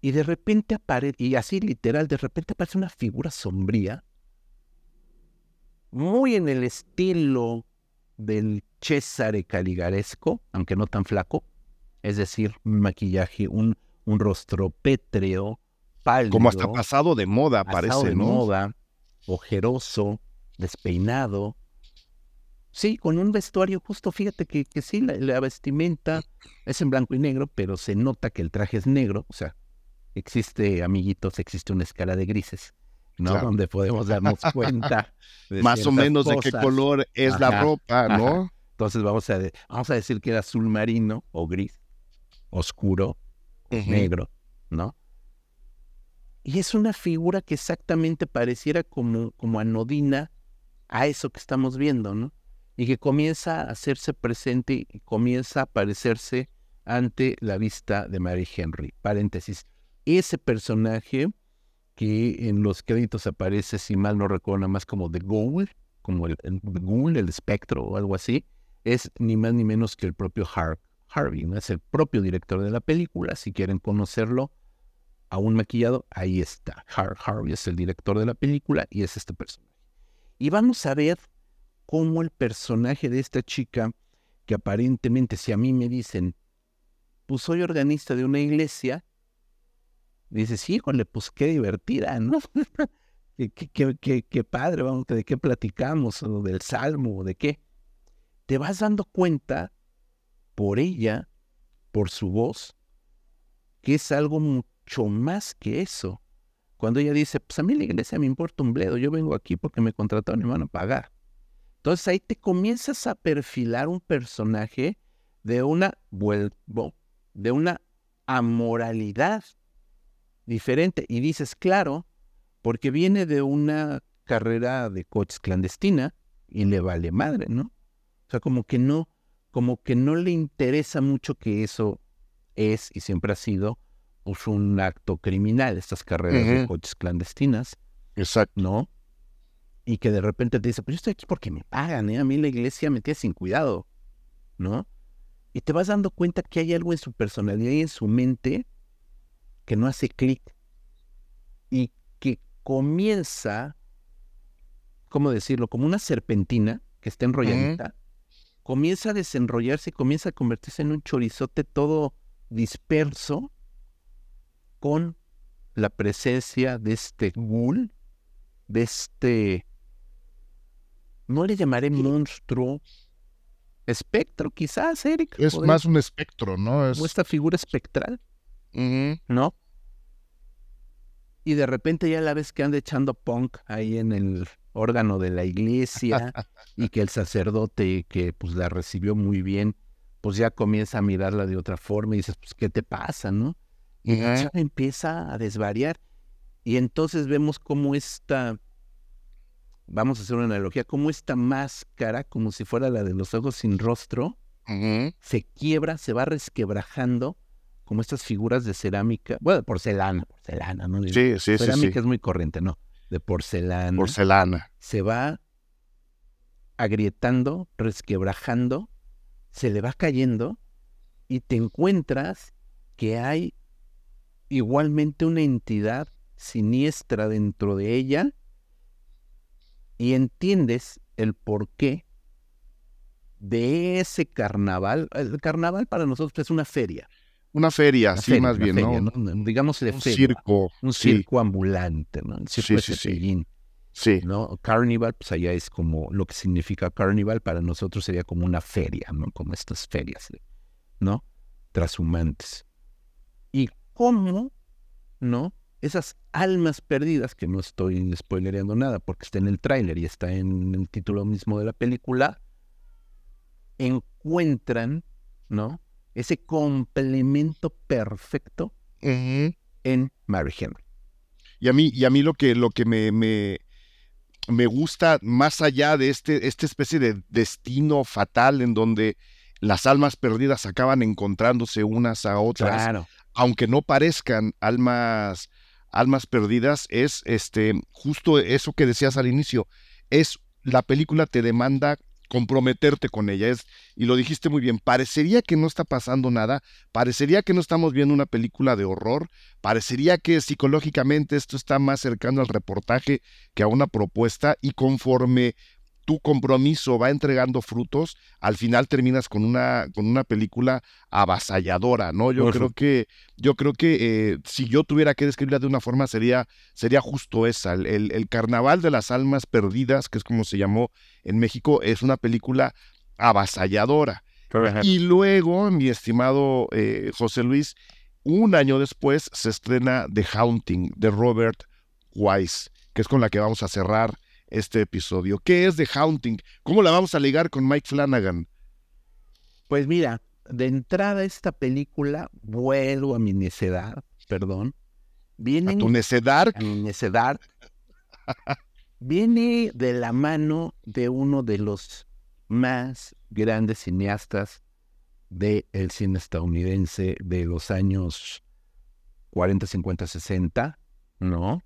Y de repente aparece, y así literal, de repente aparece una figura sombría, muy en el estilo del Cesare Caligaresco, aunque no tan flaco, es decir, un maquillaje, un, un rostro pétreo, pálido. Como hasta pasado de moda, parece, de ¿no? moda, ojeroso, despeinado, Sí, con un vestuario justo, fíjate que, que sí, la, vestimenta es en blanco y negro, pero se nota que el traje es negro, o sea, existe, amiguitos, existe una escala de grises, ¿no? Donde podemos darnos cuenta. Más o menos de qué color es la ropa, ¿no? Entonces vamos a, vamos a decir que era azul marino o gris, oscuro, negro, ¿no? Y es una figura que exactamente pareciera como, como anodina a eso que estamos viendo, ¿no? Y que comienza a hacerse presente y comienza a aparecerse ante la vista de Mary Henry. Paréntesis. Ese personaje que en los créditos aparece, si mal no recuerdo, nada más como The Ghoul, como el, Ghoul, el espectro o algo así, es ni más ni menos que el propio Harvey, ¿no? es el propio director de la película. Si quieren conocerlo, aún maquillado, ahí está. Harvey es el director de la película y es este personaje. Y vamos a ver cómo el personaje de esta chica, que aparentemente si a mí me dicen, pues soy organista de una iglesia, dices, híjole, pues qué divertida, ¿no? qué, padre, vamos, ¿de qué platicamos? ¿O del salmo? ¿O de qué? Te vas dando cuenta por ella, por su voz, que es algo mucho más que eso. Cuando ella dice, pues a mí la iglesia me importa un bledo, yo vengo aquí porque me contrataron y me van a pagar. Entonces ahí te comienzas a perfilar un personaje de una, de una amoralidad diferente. Y dices, claro, porque viene de una carrera de coches clandestina y le vale madre, ¿no? O sea, como que no, como que no le interesa mucho que eso es y siempre ha sido pues, un acto criminal, estas carreras de coches clandestinas. Exacto. ¿No? Y que de repente te dice, pues yo estoy aquí porque me pagan, ¿eh? a mí la iglesia me tiene sin cuidado, ¿no? Y te vas dando cuenta que hay algo en su personalidad y en su mente que no hace clic y que comienza, ¿cómo decirlo? Como una serpentina que está enrolladita, comienza a desenrollarse, comienza a convertirse en un chorizote todo disperso con la presencia de este ghoul, de este no le llamaré monstruo. Espectro, quizás, Eric. Es más un espectro, ¿no? Es... O esta figura espectral, ¿no? Y de repente ya la ves que anda echando punk ahí en el órgano de la iglesia y que el sacerdote que pues la recibió muy bien, pues ya comienza a mirarla de otra forma y dices, pues, ¿qué te pasa, no? Y ya empieza a desvariar. Y entonces vemos cómo esta vamos a hacer una analogía, como esta máscara, como si fuera la de los ojos sin rostro, se quiebra, se va resquebrajando, como estas figuras de cerámica, bueno, de porcelana, porcelana, ¿no? Sí, sí, cerámica es muy corriente, ¿no? De porcelana. Porcelana. Se va agrietando, resquebrajando, se le va cayendo y te encuentras que hay igualmente una entidad siniestra dentro de ella y entiendes el porqué de ese carnaval. El carnaval para nosotros es una feria. Una feria, sí, más bien, ¿no? Digamos de un circo. Un circo ambulante, ¿no? El circo sí, sí, sí. ¿no? Carnival, pues allá es como lo que significa carnival, para nosotros sería como una feria, ¿no? Como estas ferias, ¿no? Transhumantes. ¿Y cómo, no? Esas almas perdidas, que no estoy spoilereando nada porque está en el tráiler y está en el título mismo de la película, encuentran, ¿no? Ese complemento perfecto en Mary Henry. Y a mí, y a mí lo que, lo que me, me, me gusta, más allá de este, esta especie de destino fatal en donde las almas perdidas acaban encontrándose unas a otras, aunque no parezcan almas Almas Perdidas es este justo eso que decías al inicio, es la película te demanda comprometerte con ella. Es, y lo dijiste muy bien, parecería que no está pasando nada, parecería que no estamos viendo una película de horror, parecería que psicológicamente esto está más cercano al reportaje que a una propuesta y conforme tu compromiso va entregando frutos, al final terminas con una, con una película avasalladora, ¿no? Yo creo que, yo creo que eh, si yo tuviera que describirla de una forma sería, sería justo esa. El, el, Carnaval de las Almas Perdidas, que es como se llamó en México, es una película avasalladora. Y luego, mi estimado eh, José Luis, un año después se estrena The Haunting de Robert Wise, que es con la que vamos a cerrar este episodio. ¿Qué es The Haunting? ¿Cómo la vamos a ligar con Mike Flanagan? Pues mira, de entrada esta película, vuelvo a mi necedad, perdón. Viene, ¿A tu necedad? A mi necedad. viene de la mano de uno de los más grandes cineastas del cine estadounidense de los años 40, 50, 60, ¿no?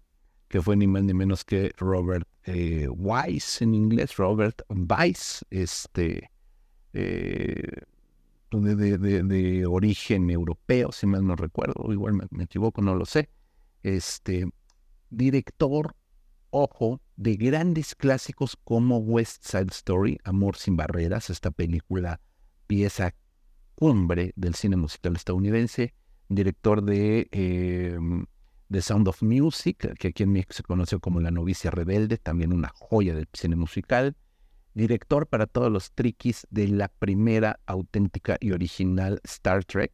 Que fue ni más ni menos que Robert eh, Weiss en inglés, Robert Weiss, este, eh, de, origen europeo, si mal no recuerdo, igual me, equivoco, no lo sé, este, director, ojo, de grandes clásicos como West Side Story, Amor sin Barreras, esta película, pieza cumbre del cine musical estadounidense, director de eh, The Sound of Music, que aquí en México se conoció como La novicia rebelde, también una joya del cine musical. Director para todos los triquis de la primera auténtica y original Star Trek,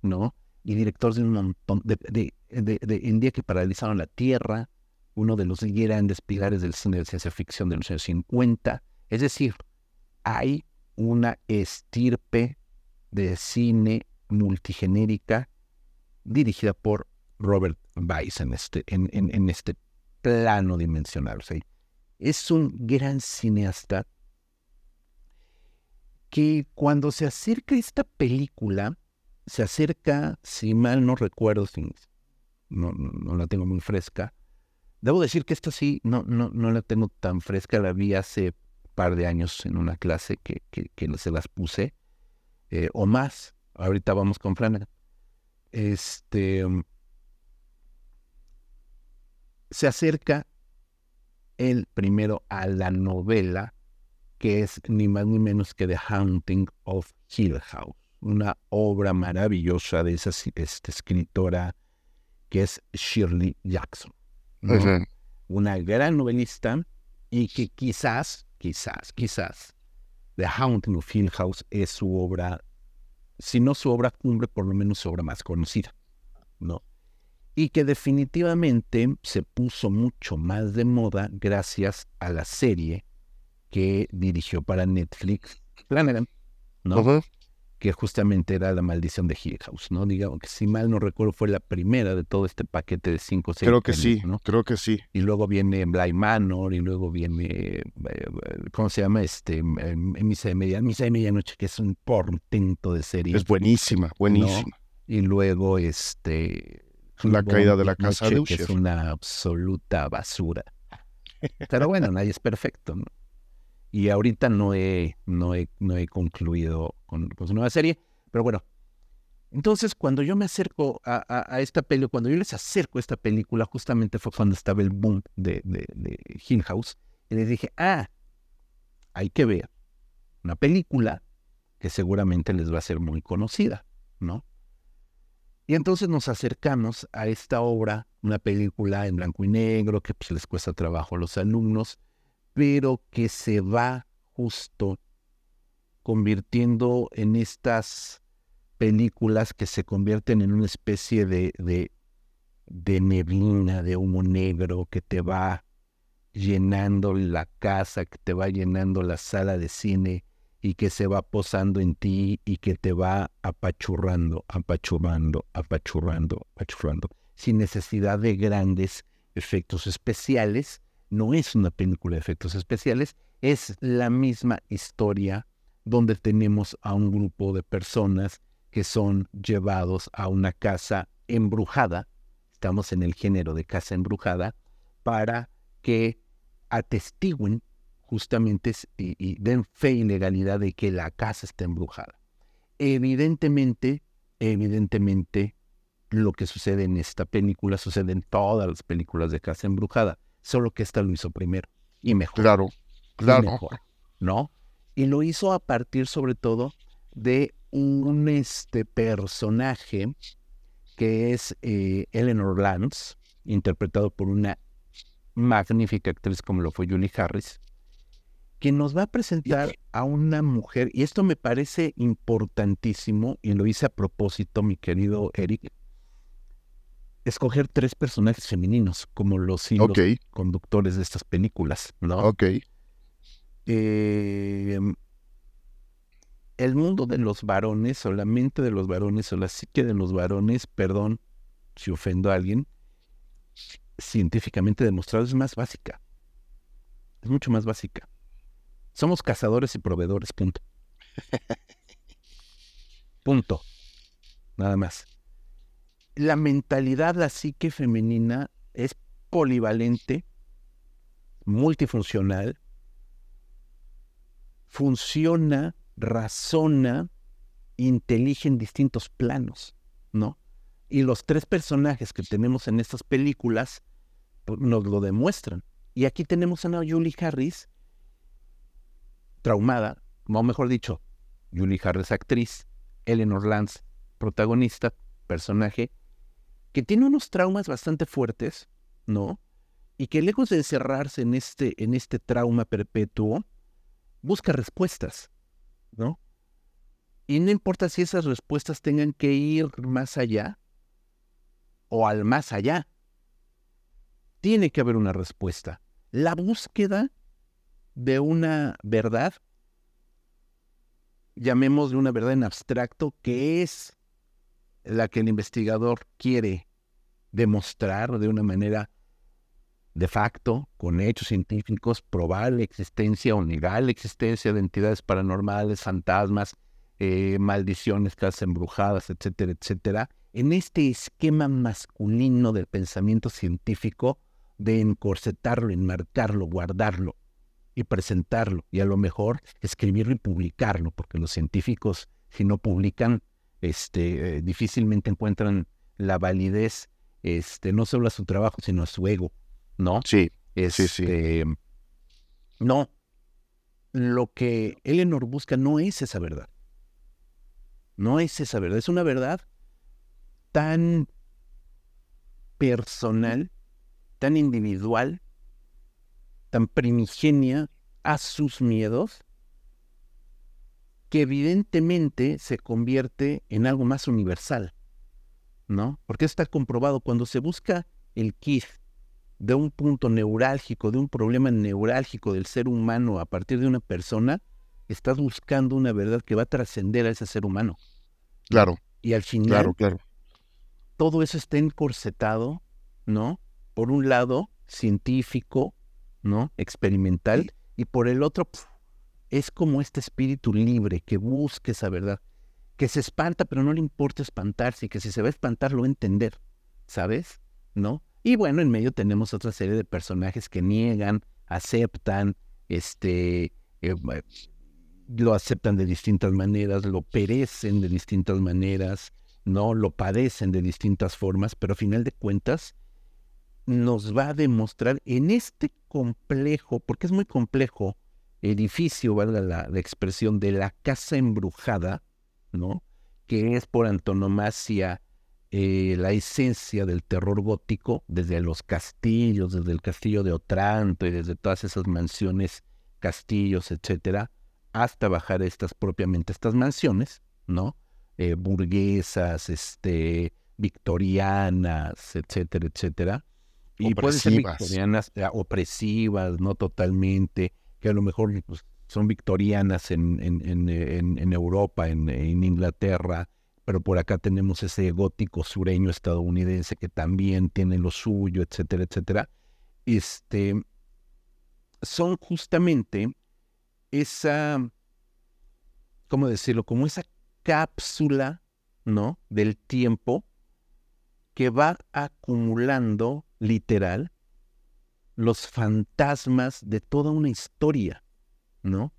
¿no? Y director de un montón, de, de, En Día que Paralizaron la Tierra, uno de los grandes pilares del cine de ciencia ficción de los años 50. Es decir, hay una estirpe de cine multigenérica dirigida por Robert Weiss en este, en, en, este plano dimensional. es un gran cineasta que cuando se acerca a esta película, se acerca, si mal no recuerdo, no, no, la tengo muy fresca. Debo decir que esta sí, no, no, no la tengo tan fresca, la vi hace par de años en una clase que, que, se las puse, eh, o más. Ahorita vamos con Flanagan. Este, se acerca el primero a la novela, que es ni más ni menos que The Haunting of Hill House, una obra maravillosa de esa este, escritora que es Shirley Jackson. Una gran novelista y que quizás, quizás, quizás, The Haunting of Hill House es su obra, si no su obra cumbre, por lo menos su obra más conocida. ¿no? Y que definitivamente se puso mucho más de moda gracias a la serie que dirigió para Netflix Flanagan, ¿no? Que justamente era La Maldición de Hill House, ¿no? Digamos que si mal no recuerdo fue la primera de todo este paquete de cinco series. Creo que sí, ¿no? creo que sí. Y luego viene Blind Manor y luego viene, eh, ¿cómo se llama? Este, Misa de Media, Misa de Medianoche, que es un portento de serie. Es buenísima, buenísima. Y luego, este, la caída de la casa de Usher. Que es una absoluta basura. Pero bueno, nadie es perfecto, ¿no? Y ahorita no he, no he, no he concluido con, su nueva serie. Pero bueno, entonces cuando yo me acerco a, esta película, cuando yo les acerco a esta película, justamente fue cuando estaba el boom de, de, de Hill House. Y les dije, ah, hay que ver una película que seguramente les va a ser muy conocida, ¿no? Y entonces nos acercamos a esta obra, una película en blanco y negro que pues, les cuesta trabajo a los alumnos, pero que se va justo convirtiendo en estas películas que se convierten en una especie de, de, de neblina, de humo negro que te va llenando la casa, que te va llenando la sala de cine y que se va posando en ti y que te va apachurrando, apachurrando, apachurrando, apachurrando, sin necesidad de grandes efectos especiales. No es una película de efectos especiales, es la misma historia donde tenemos a un grupo de personas que son llevados a una casa embrujada, estamos en el género de casa embrujada, para que atestiguen justamente y, den fe y legalidad de que la casa está embrujada. Evidentemente, evidentemente, lo que sucede en esta película sucede en todas las películas de casa embrujada, solo que esta lo hizo primero y mejor. Claro, Claro. mejor, ¿no? Y lo hizo a partir sobre todo de un este personaje que es eh, Eleanor Lance, interpretado por una magnífica actriz como lo fue Julie Harris, que nos va a presentar a una mujer, y esto me parece importantísimo, y lo hice a propósito, mi querido Eric, escoger tres personajes femeninos como los hilos Ok, conductores de estas películas, ¿no? ok. Eh, el mundo de los varones, o la mente de los varones, o la psique de los varones, perdón si ofendo a alguien, científicamente demostrado es más básica. Es mucho más básica. Somos cazadores y proveedores, punto. punto. Nada más. La mentalidad, la psique femenina es polivalente, multifuncional, funciona, razona, intelige en distintos planos, ¿no? Y los tres personajes que tenemos en estas películas pues, nos lo demuestran. Y aquí tenemos a Julie Harris traumada, o mejor dicho, Julie Harris actriz, Eleanor Lance protagonista, personaje, que tiene unos traumas bastante fuertes, ¿no? Y que lejos de encerrarse en este, en este trauma perpetuo, busca respuestas, ¿no? Y no importa si esas respuestas tengan que ir más allá o al más allá. Tiene que haber una respuesta. La búsqueda de una verdad, llamémosle una verdad en abstracto, que es la que el investigador quiere demostrar de una manera de facto, con hechos científicos, probar la existencia o negar la existencia de entidades paranormales, fantasmas, eh, maldiciones, casas embrujadas, etcétera, etcétera, en este esquema masculino del pensamiento científico de encorsetarlo, enmarcarlo, guardarlo y presentarlo, y a lo mejor escribirlo y publicarlo, porque los científicos, si no publican, este, eh, difícilmente encuentran la validez, este, no solo a su trabajo, sino a su ego, ¿no? Sí, Este, sí, sí. No. Lo que Eleanor busca no es esa verdad. No es esa verdad. Es una verdad tan personal, tan individual, tan primigenia a sus miedos, que evidentemente se convierte en algo más universal, ¿no? Porque está comprobado cuando se busca el kit de un punto neurálgico, de un problema neurálgico del ser humano a partir de una persona, estás buscando una verdad que va a trascender a ese ser humano. Claro, Y al final, claro, claro. todo eso está encorsetado, ¿no? Por un lado, científico, ¿no? Experimental, y por el otro, pf, es como este espíritu libre que busca esa verdad, que se espanta, pero no le importa espantarse, y que si se va a espantar, lo va a entender, ¿sabes? ¿No? Y bueno, en medio tenemos otra serie de personajes que niegan, aceptan, este, eh, lo aceptan de distintas maneras, lo perecen de distintas maneras, ¿no? Lo padecen de distintas formas, pero a final de cuentas nos va a demostrar en este complejo, porque es muy complejo, edificio, valga la, expresión, de la casa embrujada, ¿no? Que es por antonomasia eh, la esencia del terror gótico, desde los castillos, desde el castillo de Otranto y desde todas esas mansiones, castillos, etcétera, hasta bajar estas propiamente estas mansiones, ¿no? Eh, burguesas, este, victorianas, etcétera, etcétera. Y pueden ser victorianas eh, opresivas, no totalmente, que a lo mejor pues, son victorianas en, en, en, en- en Europa, en, en Inglaterra, pero por acá tenemos ese gótico sureño estadounidense que también tiene lo suyo, etcétera, etcétera. Este, son justamente esa, ¿cómo decirlo? Como esa cápsula, ¿no? Del tiempo que va acumulando, literal, los fantasmas de toda una historia, ¿no?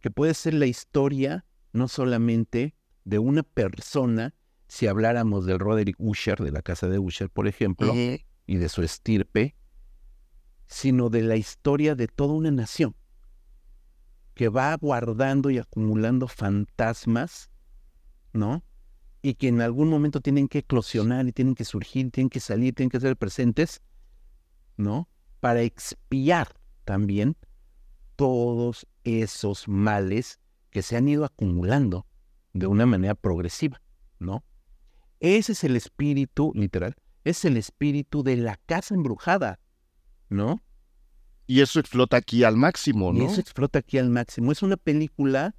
Que puede ser la historia no solamente de una persona, si habláramos del Roderick Usher, de la casa de Usher, por ejemplo, y de su estirpe, sino de la historia de toda una nación, que va guardando y acumulando fantasmas, ¿no? Y que en algún momento tienen que eclosionar y tienen que surgir, tienen que salir, tienen que ser presentes, ¿no? Para expiar también todos esos males que se han ido acumulando de una manera progresiva, ¿no? Ese es el espíritu, literal, es el espíritu de la casa embrujada, ¿no? Y eso explota aquí al máximo, ¿no? Y eso explota aquí al máximo. Es una película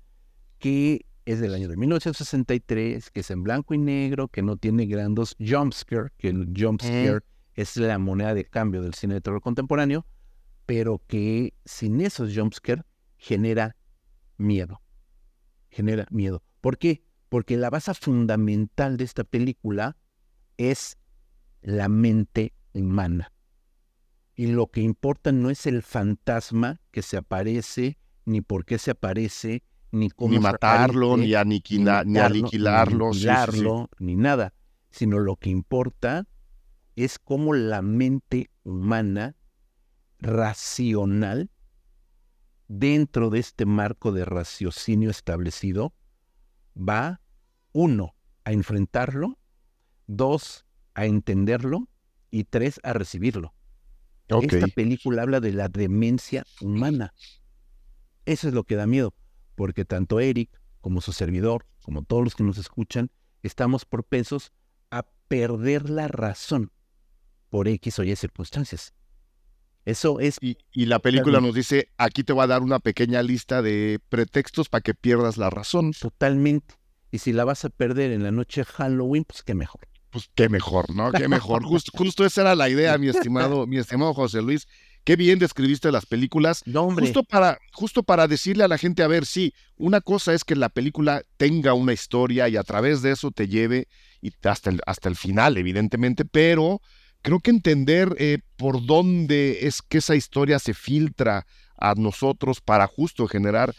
que es del año de 1963, que es en blanco y negro, que no tiene grandes jumpscare, que el jumpscare es la moneda de cambio del cine de terror contemporáneo, pero que sin esos jumpscare genera miedo. Genera miedo. ¿Por qué? Porque la base fundamental de esta película es la mente humana y lo que importa no es el fantasma que se aparece, ni por qué se aparece, ni cómo ni matarlo, ni, aniquilarlo, ni, aniquilarlo, ni, nada, sino lo que importa es cómo la mente humana racional, dentro de este marco de raciocinio establecido, va, uno, a enfrentarlo, dos, a entenderlo y tres, a recibirlo. Esta película habla de la demencia humana. Eso es lo que da miedo, porque tanto Eric como su servidor, como todos los que nos escuchan, estamos propensos a perder la razón por X o Y circunstancias. Eso es... Y, la película nos dice, aquí te va a dar una pequeña lista de pretextos para que pierdas la razón. Totalmente. Y si la vas a perder en la noche de Halloween, pues qué mejor pues qué mejor, ¿no? Qué mejor. Justo, esa era la idea, mi estimado, mi estimado José Luis. Qué bien describiste las películas. No, Justo para, justo para decirle a la gente, a ver, sí, una cosa es que la película tenga una historia y a través de eso te lleve y hasta el, hasta el final, evidentemente, pero creo que entender eh, por dónde es que esa historia se filtra a nosotros para justo generar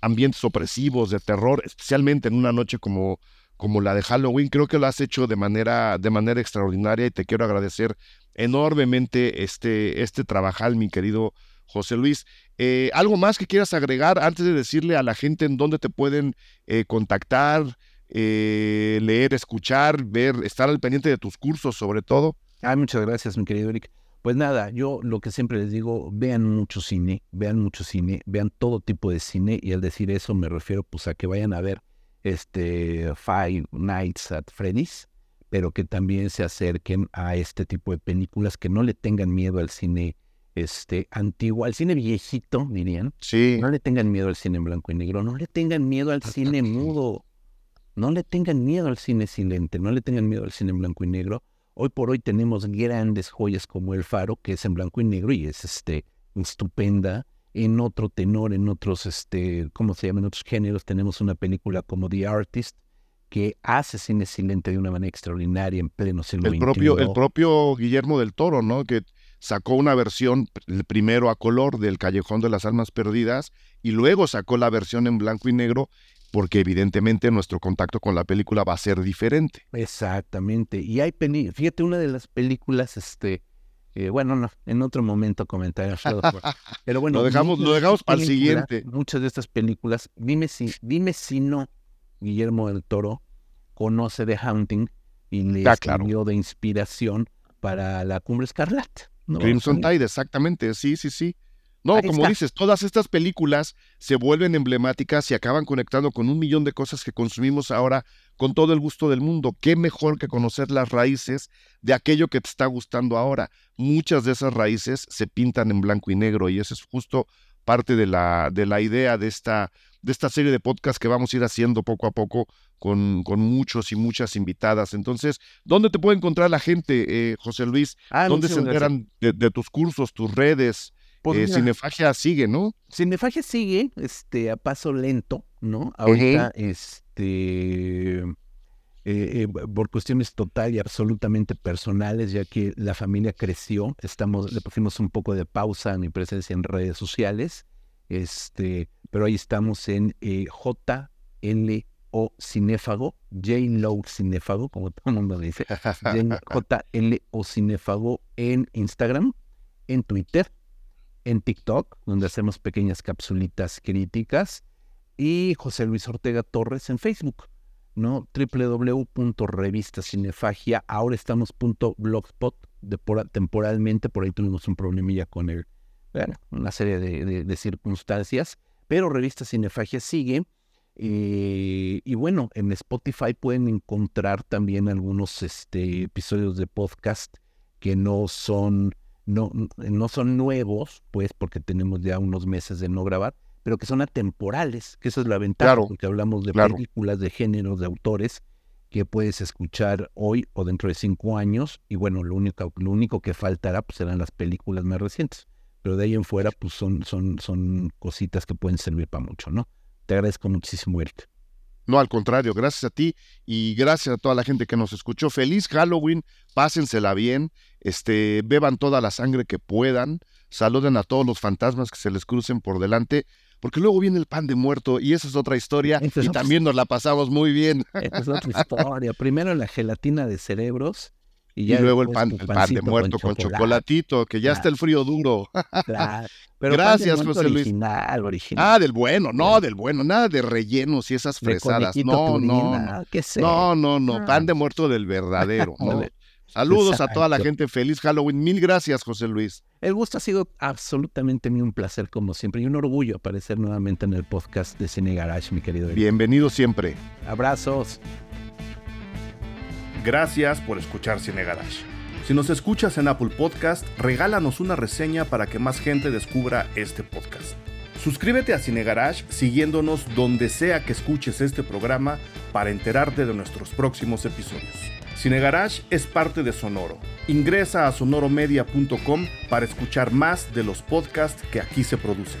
ambientes opresivos de terror, especialmente en una noche como, como la de Halloween. Creo que lo has hecho de manera, de manera extraordinaria y te quiero agradecer enormemente este, este trabajar, mi querido José Luis. Eh, ¿Algo más que quieras agregar antes de decirle a la gente en dónde te pueden eh, contactar, eh, leer, escuchar, ver, estar al pendiente de tus cursos sobre todo? Ah, muchas gracias, mi querido Eric. Pues nada, yo lo que siempre les digo, vean mucho cine, vean mucho cine, vean todo tipo de cine y al decir eso me refiero pues a que vayan a ver este, Five Nights at Freddy's, pero que también se acerquen a este tipo de películas, que no le tengan miedo al cine este, antiguo, al cine viejito, dirían. Sí. No le tengan miedo al cine en blanco y negro, no le tengan miedo al cine mudo, no le tengan miedo al cine silente, no le tengan miedo al cine en blanco y negro. Hoy por hoy tenemos grandes joyas como El Faro, que es en blanco y negro y es este, estupenda en otro tenor, en otros, este, ¿cómo se llama? En otros géneros tenemos una película como The Artist que hace cine silente de una manera extraordinaria en pleno siglo el propio, el propio Guillermo del Toro, ¿no? Que sacó una versión primero a color del Callejón de las Almas Perdidas y luego sacó la versión en blanco y negro porque evidentemente nuestro contacto con la película va a ser diferente. Exactamente. Y hay fíjate una de las películas este eh, bueno, no, en otro momento comentaré. Pero bueno, lo dejamos, lo dejamos para el siguiente. Muchas de estas películas, dime si, dime si no Guillermo del Toro conoce The Hunting y le ah, de inspiración para la Cumbre Escarlata. Crimson Tide, exactamente, sí, sí, sí. No, como dices, todas estas películas se vuelven emblemáticas y acaban conectando con un millón de cosas que consumimos ahora con todo el gusto del mundo. ¿Qué mejor que conocer las raíces de aquello que te está gustando ahora? Muchas de esas raíces se pintan en blanco y negro y eso es justo parte de la, de la idea de esta, de esta serie de podcasts que vamos a ir haciendo poco a poco con, con muchos y muchas invitadas. Entonces, ¿dónde te puede encontrar la gente, eh, José Luis? Ah, ¿Dónde se enteran de tus cursos, tus redes? Pues eh, Cinefagia sigue, ¿no? Cinefagia sigue, este, a paso lento, ¿no? Ahorita, este, eh, eh, por cuestiones total y absolutamente personales, ya que la familia creció, estamos, le pusimos un poco de pausa a mi presencia en redes sociales, este, pero ahí estamos en JLO Cinéfago, J-Low Cinéfago, como todo el mundo dice, JLO Cinéfago en Instagram, en Twitter en TikTok, donde hacemos pequeñas capsulitas críticas, y José Luis Ortega Torres en Facebook, ¿no? www.revistasinefagia, ahora estamos .blogspot, de temporalmente, por ahí tuvimos un problemilla con el, bueno, una serie de, circunstancias, pero Revista Cinefagia sigue. Eh, y bueno, en Spotify pueden encontrar también algunos este, episodios de podcast que no son, no, no son nuevos, pues porque tenemos ya unos meses de no grabar, pero que son atemporales, que esa es la ventaja, porque hablamos de películas, de géneros, de autores que puedes escuchar hoy o dentro de cinco años, y bueno, lo único, lo único que faltará pues, serán las películas más recientes, pero de ahí en fuera pues son, son, son cositas que pueden servir para mucho, ¿no? Te agradezco muchísimo, Eric. No, al contrario, gracias a ti y gracias a toda la gente que nos escuchó. Feliz Halloween, pásensela bien, este, beban toda la sangre que puedan, saluden a todos los fantasmas que se les crucen por delante porque luego viene el pan de muerto y esa es otra historia y también nos la pasamos muy bien. Esa es otra historia. Primero la gelatina de cerebros y, luego el pan, el pan de muerto con, chocolatito, que ya está el frío duro. Gracias, José Luis. Original, Ah, del bueno, no, del bueno, nada de rellenos y esas fresadas. No, no, no. No, no, no, pan de muerto del verdadero. ¿no? Saludos a toda la gente. Feliz Halloween. Mil gracias, José Luis. El gusto ha sido absolutamente mío, un placer como siempre y un orgullo aparecer nuevamente en el podcast de Cine Garage, mi querido. Bienvenido siempre. Abrazos. Gracias por escuchar Cine Garage. Si nos escuchas en Apple Podcast, regálanos una reseña para que más gente descubra este podcast. Suscríbete a Cine Garage siguiéndonos donde sea que escuches este programa para enterarte de nuestros próximos episodios. Cine Garage es parte de Sonoro. Ingresa a sonoromedia.com para escuchar más de los podcasts que aquí se producen.